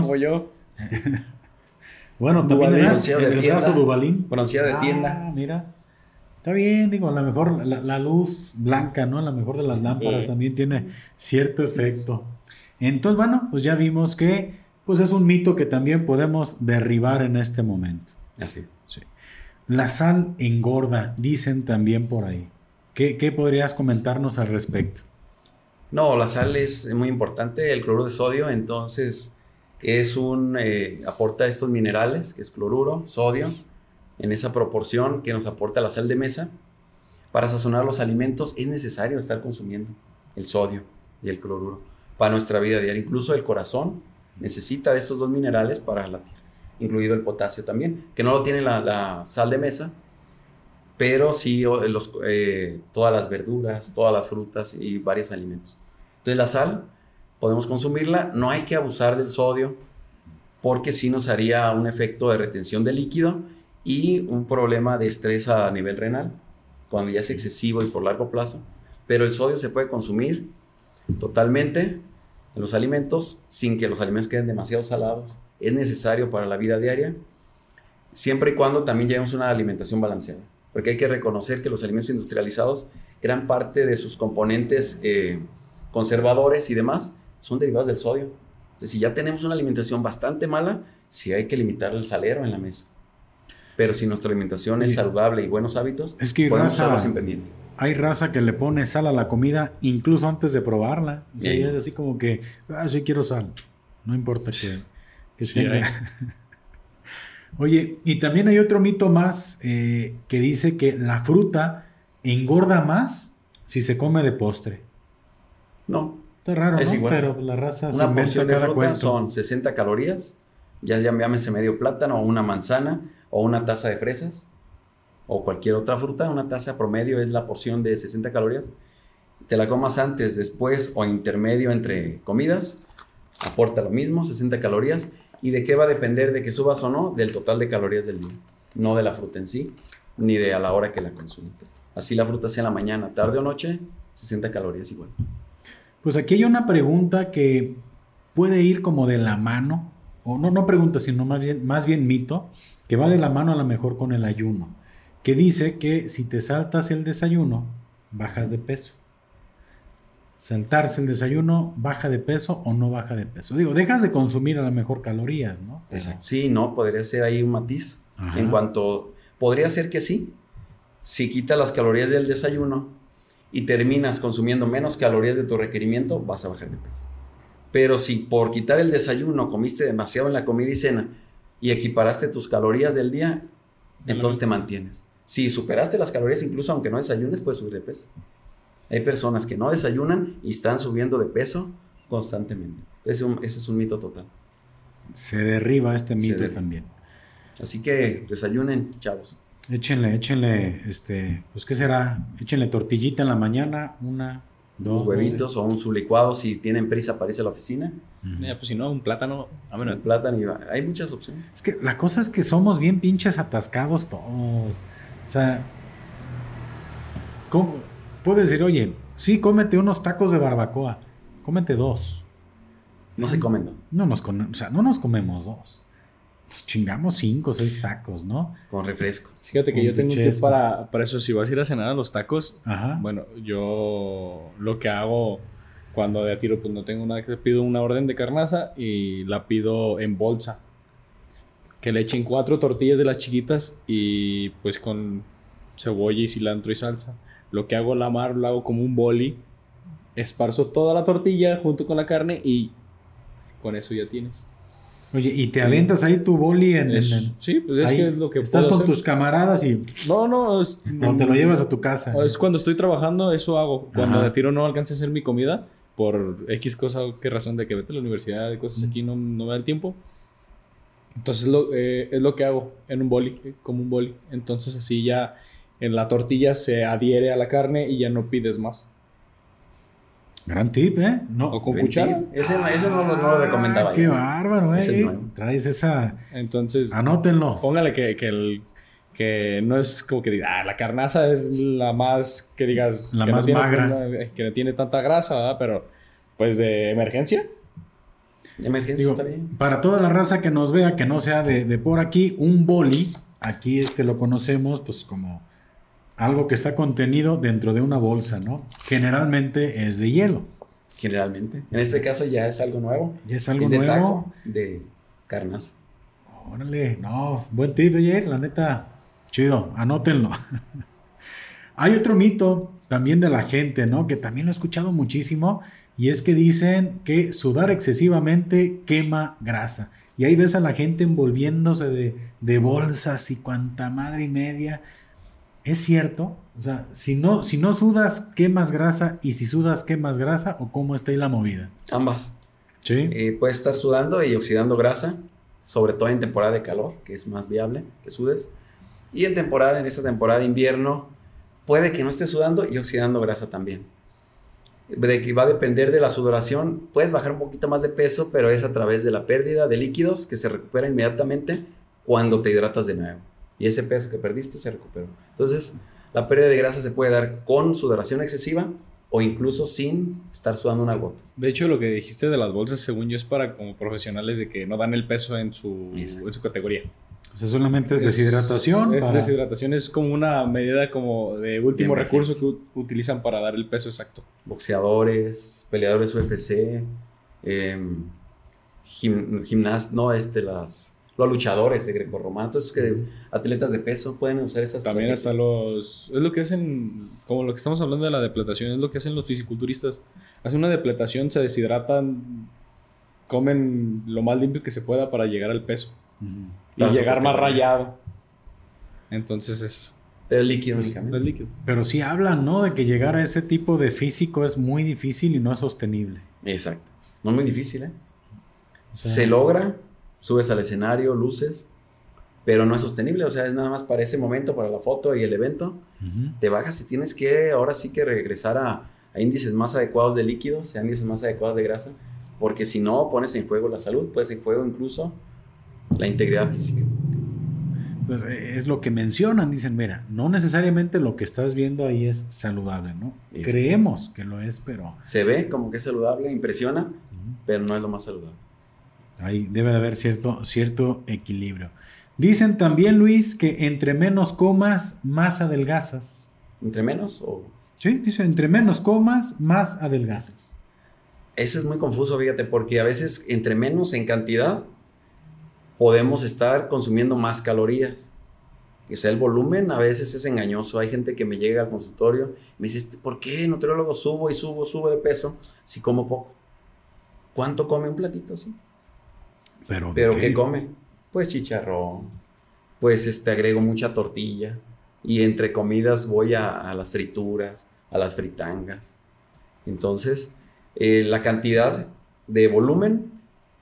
como yo. Bueno, también Duvalín, das bronceado de el tienda. brazo Duvalín. Bronceado de Ah, tienda. mira. Está bien, digo, a lo mejor la, la luz blanca, ¿no? A lo mejor de las lámparas Sí. también tiene cierto efecto. Entonces, bueno, pues ya vimos que pues es un mito que también podemos derribar en este momento. Así. Sí. La sal engorda, dicen también por ahí. ¿Qué, qué podrías comentarnos al respecto? No, la sal es muy importante, el cloruro de sodio, entonces es un, eh, aporta estos minerales, que es cloruro, sodio, en esa proporción que nos aporta la sal de mesa. Para sazonar los alimentos es necesario estar consumiendo el sodio y el cloruro para nuestra vida diaria. Incluso el corazón necesita de esos dos minerales para latir, incluido el potasio también, que no lo tiene la, sal de mesa, pero sí los, eh, todas las verduras, todas las frutas y varios alimentos. Entonces la sal podemos consumirla, no hay que abusar del sodio porque sí nos haría un efecto de retención de líquido y un problema de estrés a nivel renal cuando ya es excesivo y por largo plazo. Pero el sodio se puede consumir totalmente en los alimentos sin que los alimentos queden demasiado salados. Es necesario para la vida diaria, siempre y cuando también llevemos una alimentación balanceada. Porque hay que reconocer que los alimentos industrializados, gran parte de sus componentes eh, conservadores y demás, son derivados del sodio. Entonces, si ya tenemos una alimentación bastante mala, sí hay que limitar el salero en la mesa. Pero si nuestra alimentación es saludable y buenos hábitos, Es que podemos raza- sin pendiente. Hay raza que le pone sal a la comida incluso antes de probarla. O sea, es así como que, ah, sí quiero sal. No importa que, que Sí, tenga. Oye, y también hay otro mito más eh, que dice que la fruta engorda más si se come de postre. No, Está raro, Es ¿no? igual. Pero la raza se una porción de cada fruta cuento. son 60 calorías, ya ya llámese medio plátano o una manzana o una taza de fresas o cualquier otra fruta, una taza promedio es la porción de 60 calorías. Te la comas antes, después o intermedio entre comidas, aporta lo mismo, 60 calorías. ¿Y de qué va a depender de que subas o no? Del total de calorías del día, no de la fruta en sí, ni de a la hora que la consumes. Así la fruta sea en la mañana, tarde o noche, 60 calorías igual. Pues aquí hay una pregunta que puede ir como de la mano, o no, no pregunta, sino más bien, más bien mito, que va de la mano a lo mejor con el ayuno, que dice que si te saltas el desayuno, bajas de peso. Saltarse el desayuno, baja de peso o no baja de peso. Digo, dejas de consumir a lo mejor calorías, ¿no? Exacto. Sí, no, podría ser ahí un matiz. Ajá. En cuanto, podría ser que sí, si quitas las calorías del desayuno y terminas consumiendo menos calorías de tu requerimiento, vas a bajar de peso. Pero si por quitar el desayuno comiste demasiado en la comida y cena y equiparaste tus calorías del día, entonces te mantienes. Si superaste las calorías, incluso aunque no desayunes, puedes subir de peso. Hay personas que no desayunan y están subiendo de peso constantemente. Ese es un, ese es un mito total. Se derriba este mito derriba. también. Así que desayunen, chavos. Échenle, échenle, este, pues ¿qué será? Échenle tortillita en la mañana, una, dos Dos huevitos o un sublicuado si tienen prisa para irse a la oficina. Mira, pues si no, un plátano. Ah, bueno, Un plátano y va- hay muchas opciones. Es que la cosa es que somos bien pinches atascados todos. O sea, ¿cómo? Puedes decir, oye, sí, cómete unos tacos de barbacoa, cómete dos. No se comen, ¿no? No nos, o sea, no nos comemos dos. Pues chingamos cinco o seis tacos, ¿no? Con refresco. fíjate que yo tengo un tip para, para eso. Si vas a ir a cenar a los tacos, Ajá. bueno, yo lo que hago cuando de a tiro pues no tengo nada que pido una orden de carnaza y la pido en bolsa. Que le echen cuatro tortillas de las chiquitas y pues con cebolla y cilantro y salsa. Lo que hago la mar lo hago como un boli. Esparzo toda la tortilla junto con la carne y con eso ya tienes. Oye, y te aventas ahí tu boli en, Es- en- sí, pues es ahí, que es lo que estás puedo con hacer. tus camaradas y No, no, es- o te lo llevas a tu casa. Es cuando estoy trabajando, eso hago. Cuando Ajá. de tiro no alcance a hacer mi comida, por X cosa o qué razón de que vete a la universidad y cosas aquí no, no me da el tiempo. Entonces lo, eh, es lo que hago en un boli, eh, como un boli. Entonces así ya en la tortilla se adhiere a la carne y ya no pides más. Gran tip, ¿eh? No. O con cuchara. Ese, no- ese no, lo- no lo recomendaba. Qué yo. bárbaro, Ese es eh. nuevo. Traes esa. Entonces, Anótenlo. póngale que, que, el, que no es como que diga, ah, la carnaza es la más, que digas, La que más no tiene, magra. que no tiene tanta grasa, ¿verdad? Pero, pues de emergencia. Emergencia Digo, está bien. para toda la raza que nos vea, que no sea de, de por aquí, un boli, aquí este lo conocemos pues como algo que está contenido dentro de una bolsa, ¿no? Generalmente es de hielo. Generalmente. En este caso ya es algo nuevo. Y es algo es de nuevo. taco, de carnaza. Órale, no, buen tip, oye, la neta, chido, anótenlo. Hay otro mito también de la gente, ¿no? Que también lo he escuchado muchísimo, y es que dicen que sudar excesivamente quema grasa. Y ahí ves a la gente envolviéndose de, de bolsas y cuanta madre y media. ¿Es cierto? O sea, si no, si no sudas, quemas grasa, y si sudas, quemas grasa, o cómo está ahí la movida. Ambas. Sí. Eh, puedes estar sudando y oxidando grasa, sobre todo en temporada de calor, que es más viable que sudes. Y en temporada, en esta temporada de invierno, puede que no estés sudando y oxidando grasa también. De que va a depender de la sudoración, puedes bajar un poquito más de peso, pero es a través de la pérdida de líquidos que se recupera inmediatamente cuando te hidratas de nuevo. Y ese peso que perdiste se recuperó. Entonces, la pérdida de grasa se puede dar con sudoración excesiva o incluso sin estar sudando una gota. De hecho, lo que dijiste de las bolsas, según yo, es para como profesionales de que no dan el peso en su, en su categoría. O sea, solamente es deshidratación. Es, para- deshidratación, es como una medida como de último De recurso que utilizan para dar el peso exacto. boxeadores, peleadores UFC, em, gim- gimnas- no, este, las, los luchadores de grecorromano, entonces que atletas de peso pueden usar esas También hasta los... Es lo que hacen, como lo que estamos hablando de la depletación, es lo que hacen los fisiculturistas. Hacen una depletación, se deshidratan, comen lo más limpio que se pueda para llegar al peso. Y llegar más rayado. Entonces es, El líquido es, es líquido. Pero sí hablan, ¿no? De que llegar a ese tipo de físico es muy difícil y no es sostenible. Exacto. No es muy difícil, ¿eh? O sea, Se logra, subes al escenario, luces, pero no es sostenible, o sea, es nada más para ese momento, para la foto y el evento. te bajas y tienes que ahora sí que regresar a, a índices más adecuados de líquidos, a índices más adecuados de grasa, porque si no pones en juego la salud, pones en juego incluso la integridad física. Entonces, eh, es lo que mencionan, dicen, mira, no necesariamente lo que estás viendo ahí es saludable, ¿no? Creemos que lo es, pero Se ve como que es saludable, impresiona, pero no es lo más saludable. Ahí debe de haber cierto, cierto equilibrio. Dicen también, Luis, que entre menos comas, más adelgazas. Entre menos o... Sí, dice, entre menos comas, más adelgazas. Eso es muy confuso, fíjate, porque a veces entre menos en cantidad podemos estar consumiendo más calorías. O sea, el volumen a veces es engañoso. Hay gente que me llega al consultorio y me dice, "Este, ¿por qué nutriólogo subo y subo, subo de peso si como poco? ¿Cuánto come un platito así? Pero, ¿de ¿Pero qué come? Pues chicharrón, pues este, agrego mucha tortilla y entre comidas voy a, a las frituras, a las fritangas. Entonces, eh, la cantidad de volumen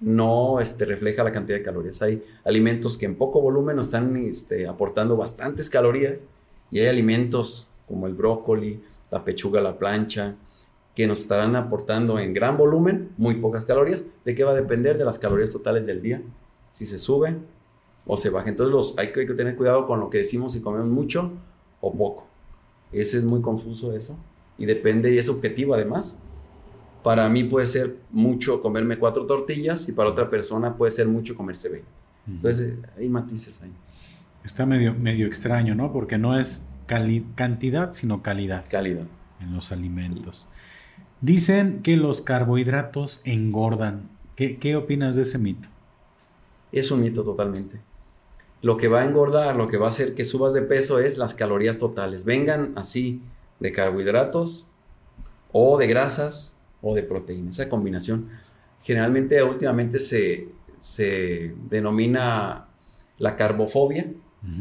no este, refleja la cantidad de calorías. Hay alimentos que en poco volumen nos están este, aportando bastantes calorías y hay alimentos como el brócoli, la pechuga a la plancha, que nos estarán aportando en gran volumen muy pocas calorías. ¿De qué va a depender? De las calorías totales del día. Si se sube o se baja. Entonces los, hay, que, hay que tener cuidado con lo que decimos si comemos mucho o poco. Ese es muy confuso eso. Y depende y es objetivo además. Para mí puede ser mucho comerme cuatro tortillas y para otra persona puede ser mucho comerse 20. Ujú. Entonces hay matices ahí. Está medio, medio extraño, ¿no? Porque no es cantidad, sino calidad Calidad. en los alimentos. Dicen que los carbohidratos engordan. ¿Qué, qué opinas de ese mito? Es un mito totalmente. Lo que va a engordar, lo que va a hacer que subas de peso es las calorías totales. Vengan así de carbohidratos o de grasas o de proteínas. Esa combinación. Generalmente últimamente se, se denomina la carbofobia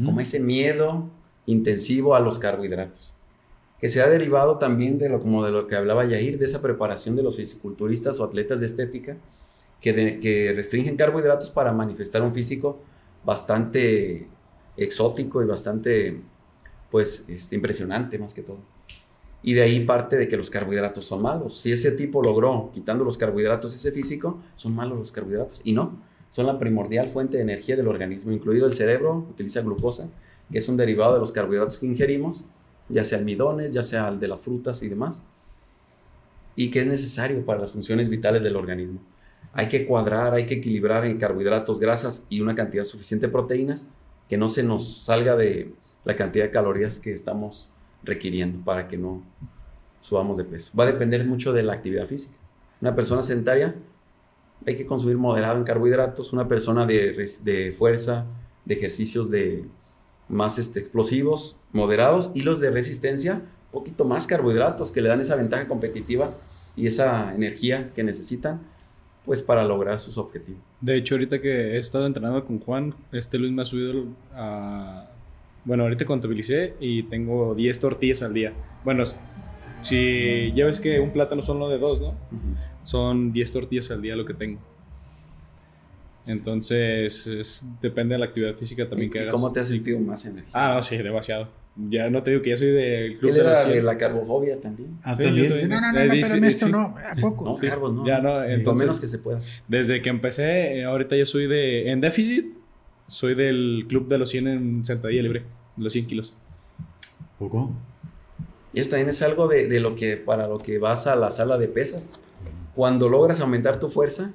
como ese miedo intensivo a los carbohidratos, que se ha derivado también de lo, como de lo que hablaba Yair, de esa preparación de los fisiculturistas o atletas de estética, que, restringen carbohidratos para manifestar un físico bastante exótico y bastante, pues, este, impresionante más que todo. Y de ahí parte de que los carbohidratos son malos. Si ese tipo logró, quitando los carbohidratos, ese físico, son malos los carbohidratos. Y no, son la primordial fuente de energía del organismo, incluido el cerebro, utiliza glucosa. que es un derivado de los carbohidratos que ingerimos, ya sea almidones, ya sea el de las frutas y demás, y que es necesario para las funciones vitales del organismo. Hay que cuadrar, hay que equilibrar en carbohidratos, grasas y una cantidad suficiente de proteínas que no se nos salga de la cantidad de calorías que estamos requiriendo para que no subamos de peso. Va a depender mucho de la actividad física. Una persona sedentaria hay que consumir moderado en carbohidratos. Una persona de, fuerza, de ejercicios de más este, explosivos, moderados. Y los de resistencia, un poquito más carbohidratos que le dan esa ventaja competitiva y esa energía que necesitan pues para lograr sus objetivos. De hecho, ahorita que he estado entrenando con Juan, este Luis me ha subido a... Bueno, ahorita contabilicé y tengo 10 tortillas al día. Bueno, si ya ves que un plátano son lo de dos, ¿no? Son 10 tortillas al día lo que tengo. Entonces, depende de la actividad física también que hagas. ¿Cómo te has sentido más energía? Ah, no, sí, demasiado. Ya no te digo que ya soy del club de era de la carbofobia también. Ah, también. no, no, no, eh, no, pero esto no, a poco. No, carbos no. Ya no, entonces, menos que se pueda. Desde que empecé, eh, ahorita ya soy de, en déficit, soy del club de los 100 en sentadilla libre, los 100 kilos. ¿Poco? Y esto también es algo de, de lo que, para lo que vas a la sala de pesas. Cuando logras aumentar tu fuerza,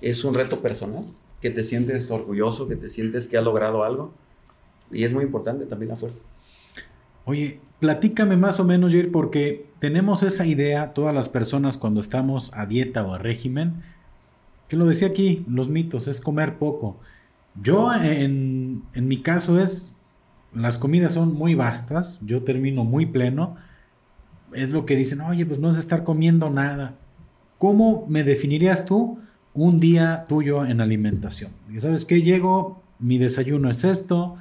es un reto personal, que te sientes orgulloso, que te sientes que has logrado algo. Y es muy importante también la fuerza. Oye, platícame más o menos, Jair, porque tenemos esa idea, todas las personas cuando estamos a dieta o a régimen, que lo decía aquí, los mitos, es comer poco. Yo en, en mi caso es, las comidas son muy vastas, yo termino muy pleno, es lo que dicen, oye, pues no es estar comiendo nada. ¿Cómo me definirías tú un día tuyo en alimentación? ¿Sabes qué? Llego, mi desayuno es esto,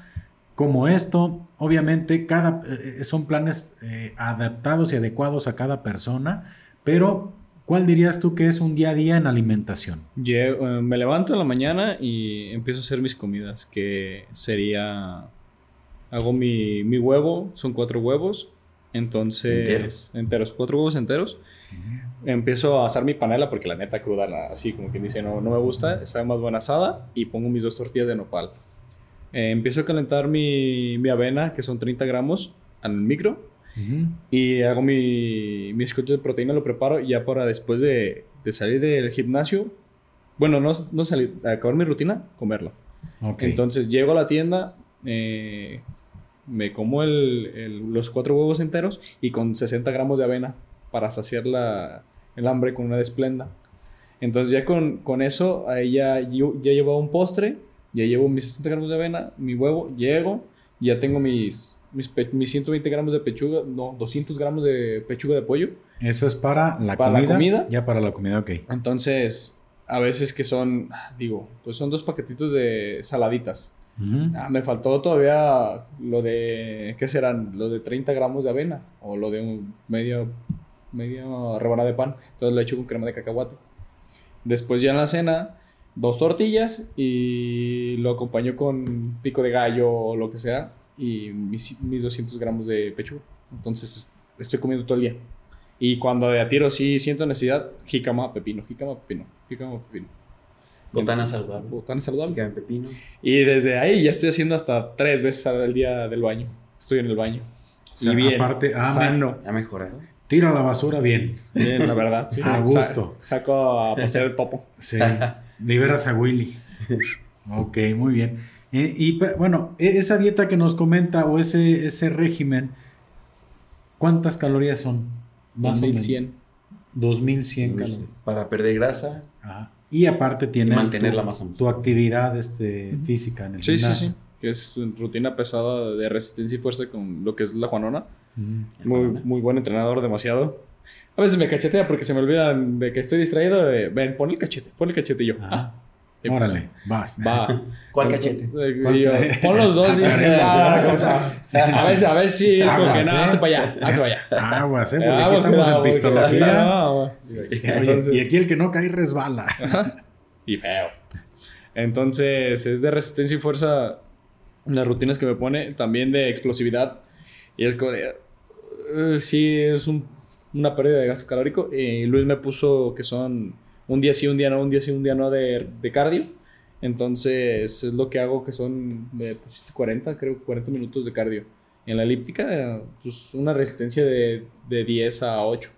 como esto. Obviamente, cada, eh, son planes eh, adaptados y adecuados a cada persona, pero ¿cuál dirías tú que es un día a día en alimentación? Eh, me levanto en la mañana y empiezo a hacer mis comidas, que sería, hago mi, mi huevo, son cuatro huevos, entonces, enteros, enteros cuatro huevos enteros. Empiezo a asar mi panela porque la neta cruda, así como quien dice, no, no me gusta, sabe más buena asada y pongo mis dos tortillas de nopal. Eh, empiezo a calentar mi, mi, avena, que son 30 gramos, al micro. Y hago mi, mi de proteína, lo preparo ya para después de, de salir del gimnasio. Bueno, no, no salir, acabar mi rutina, comerlo. Entonces llego a la tienda, eh, me como el, los cuatro huevos enteros y con 60 gramos de avena para saciar la, el hambre con una desplenda. Entonces ya con, con eso, ahí ya, yo, ya llevaba un postre ya llevo mis 60 gramos de avena, mi huevo, llego, ya tengo mis, mis, 120 gramos de pechuga, no, 200 gramos de pechuga de pollo. Eso es para la para comida. La comida. Ya para la comida, ok. Entonces, a veces que son, digo, pues son dos paquetitos de saladitas. ah, me faltó todavía lo de, ¿qué serán? Lo de 30 gramos de avena o lo de un medio, medio rebanada de pan. Entonces lo he hecho con crema de cacahuate. Después ya en la cena dos tortillas y lo acompaño con pico de gallo o lo que sea y mis, mis 200 gramos de pechuga. Entonces estoy comiendo todo el día. Y cuando de a tiro sí siento necesidad, jícama, pepino, jícama, pepino, jícama, pepino. Botana saludable. Botana saludable. Jícama, pepino. Y desde ahí ya estoy haciendo hasta tres veces al día del baño. Estoy en el baño. y bien. Aparte, ah, sano. ¿Ha mejorado? Tira la basura bien. Bien, la verdad. Sí. a gusto. saco a pasear el popo. Sí. Liberas a Willy. ok, muy bien. Eh, y bueno, e, esa dieta que nos comenta o ese, ese régimen, ¿cuántas calorías son? Más 2100. 2100 calorías. Para perder grasa. Y aparte tienes mantener tu, la masa tu actividad este, física en el sí, Sí, sí, que es rutina pesada de resistencia y fuerza con lo que es la Juanona. Muy, muy buen entrenador, demasiado. A veces me cachetea porque se me olvidan de que estoy distraído. ven, pon el cachete, pon el cachete y yo. Ah, pues, Órale, vas. Va. ¿Cuál cachete? pon los dos. Ah, a ver, a ver si es como que no, hazte para allá, hazte para allá. Aguas, eh, porque aquí estamos en pistología. y aquí el que no cae resbala. y feo. Entonces, es de resistencia y fuerza las rutinas que me pone, también de explosividad. Y es como de, uh, sí, es un una pérdida de gasto calórico. y Luis me puso que son un día sí, un día no, un día sí, un día no de, de cardio. Entonces, es lo que hago que son, me pusiste 40, creo, 40 minutos de cardio. En la elíptica, pues una resistencia de, de 10 a 8.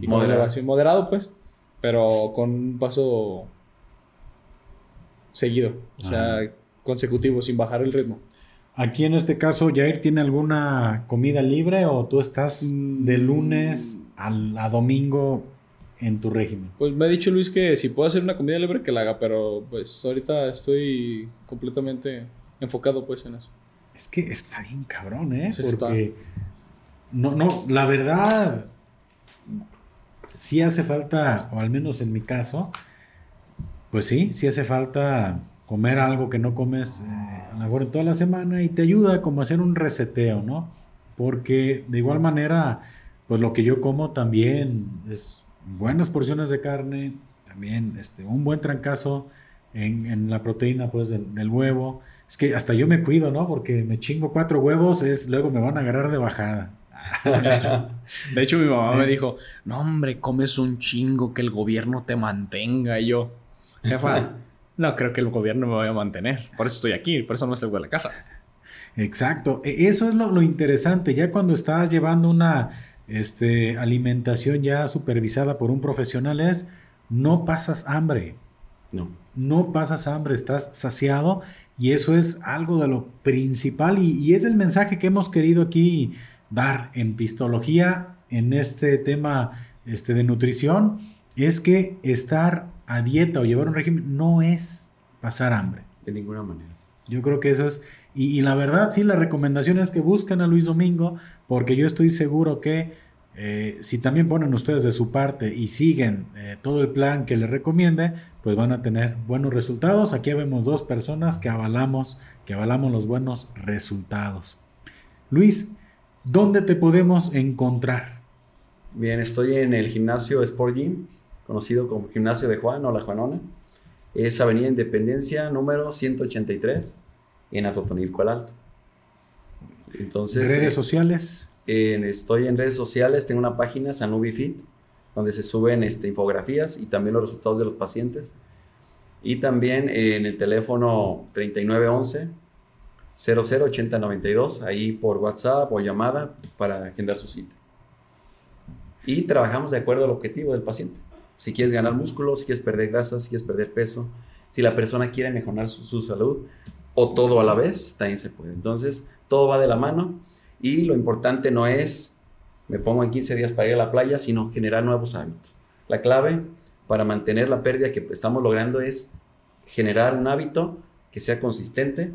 Y con elevación moderado, pues, pero con un paso seguido, o sea, consecutivo, sin bajar el ritmo. Aquí en este caso, Jair, ¿tiene alguna comida libre o tú estás de mm. lunes a, domingo en tu régimen? Pues me ha dicho Luis que si puedo hacer una comida libre que la haga, pero pues ahorita estoy completamente enfocado pues en eso. Es que está bien cabrón, ¿eh? Porque no, no, la verdad sí hace falta, o al menos en mi caso, pues sí, sí hace falta comer algo que no comes eh, a en toda la semana y te ayuda como a hacer un reseteo, ¿no? Porque de igual manera, pues lo que yo como también es buenas porciones de carne, también este, un buen trancazo en, la proteína pues del, huevo. Es que hasta yo me cuido, ¿no? Porque me chingo cuatro huevos, es luego me van a agarrar de bajada. de hecho, mi mamá me dijo, no hombre, comes un chingo que el gobierno te mantenga. Yo, jefa, no creo que el gobierno me vaya a mantener. Por eso estoy aquí, por eso no salgo de la casa. Exacto. E, eso es lo, interesante. Ya cuando estás llevando una este, alimentación ya supervisada por un profesional es, no pasas hambre. No. No pasas hambre, estás saciado y eso es algo de lo principal y, y es el mensaje que hemos querido aquí dar en pistología, en este tema este, de nutrición, es que estar a dieta o llevar un régimen no es pasar hambre. De ninguna manera. Yo creo que eso es, y, la verdad sí, la recomendación es que busquen a Luis Domingo, porque yo estoy seguro que eh, si también ponen ustedes de su parte y siguen eh, todo el plan que les recomiende, pues van a tener buenos resultados. Aquí vemos dos personas que avalamos, que avalamos los buenos resultados. Luis, ¿dónde te podemos encontrar? Bien, estoy en el gimnasio Sport Gym, conocido como Gimnasio de Juan o La Juanona. Es Avenida Independencia número 183 en Atotonilco el Alto. Entonces, ¿Redes eh, sociales? estoy en redes sociales, tengo una página, Sanubifit, donde se suben este, infografías y también los resultados de los pacientes. Y también en el teléfono 3911 008092, ahí por WhatsApp o llamada para agendar su cita. Y trabajamos de acuerdo al objetivo del paciente. Si quieres ganar músculo, si quieres perder grasa, si quieres perder peso, si la persona quiere mejorar su, salud o todo a la vez, también se puede. Entonces, todo va de la mano y lo importante no es me pongo en 15 días para ir a la playa, sino generar nuevos hábitos. La clave para mantener la pérdida que estamos logrando es generar un hábito que sea consistente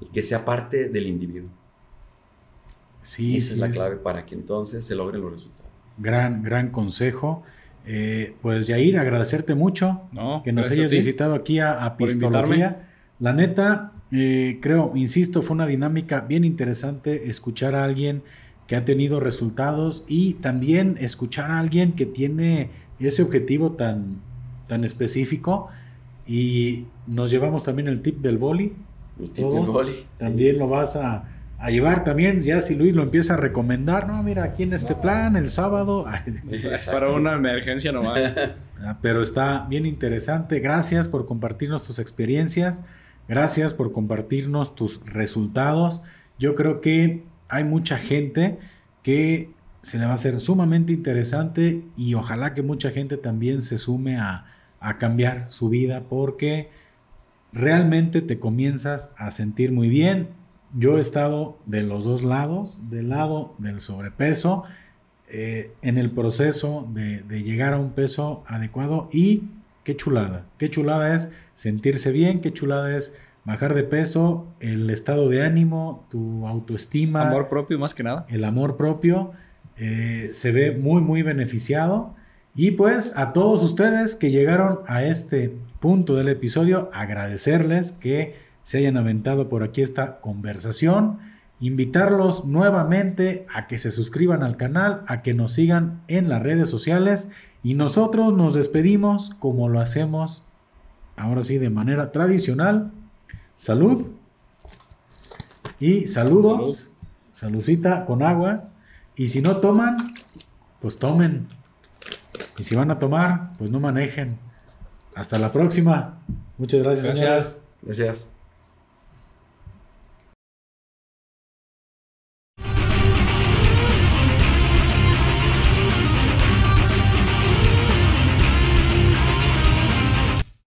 y que sea parte del individuo. Sí, Esa es la clave para que entonces se logren los resultados. Gran, gran consejo. Eh, pues Yair, agradecerte mucho que nos hayas visitado aquí a, a Pistología. La neta, eh, creo, insisto, fue una dinámica bien interesante escuchar a alguien que ha tenido resultados y también escuchar a alguien que tiene ese objetivo tan, tan específico. Y nos llevamos también el tip del boli, también lo vas a, llevar también, ya si Luis lo empieza a recomendar, no, mira, aquí en este plan, el sábado. es para una emergencia nomás. Ah, pero está bien interesante. Gracias por compartirnos tus experiencias. Gracias por compartirnos tus resultados. Yo creo que hay mucha gente que se le va a hacer sumamente interesante y ojalá que mucha gente también se sume a, a cambiar su vida porque realmente te comienzas a sentir muy bien. Yo he estado de los dos lados, del lado del sobrepeso, eh, en el proceso de, llegar a un peso adecuado y qué chulada, qué chulada es sentirse bien, qué chulada es bajar de peso, el estado de ánimo, tu autoestima. Amor propio más que nada. El amor propio eh, se ve muy, muy beneficiado. Y pues a todos ustedes que llegaron a este punto del episodio, agradecerles que se hayan aventado por aquí esta conversación, invitarlos nuevamente a que se suscriban al canal, a que nos sigan en las redes sociales y nosotros nos despedimos como lo hacemos ahora sí de manera tradicional. Salud y saludos, saludcita con agua y si no toman, pues tomen. Y si van a tomar, pues no manejen. Hasta la próxima. Muchas gracias, gracias. Gracias.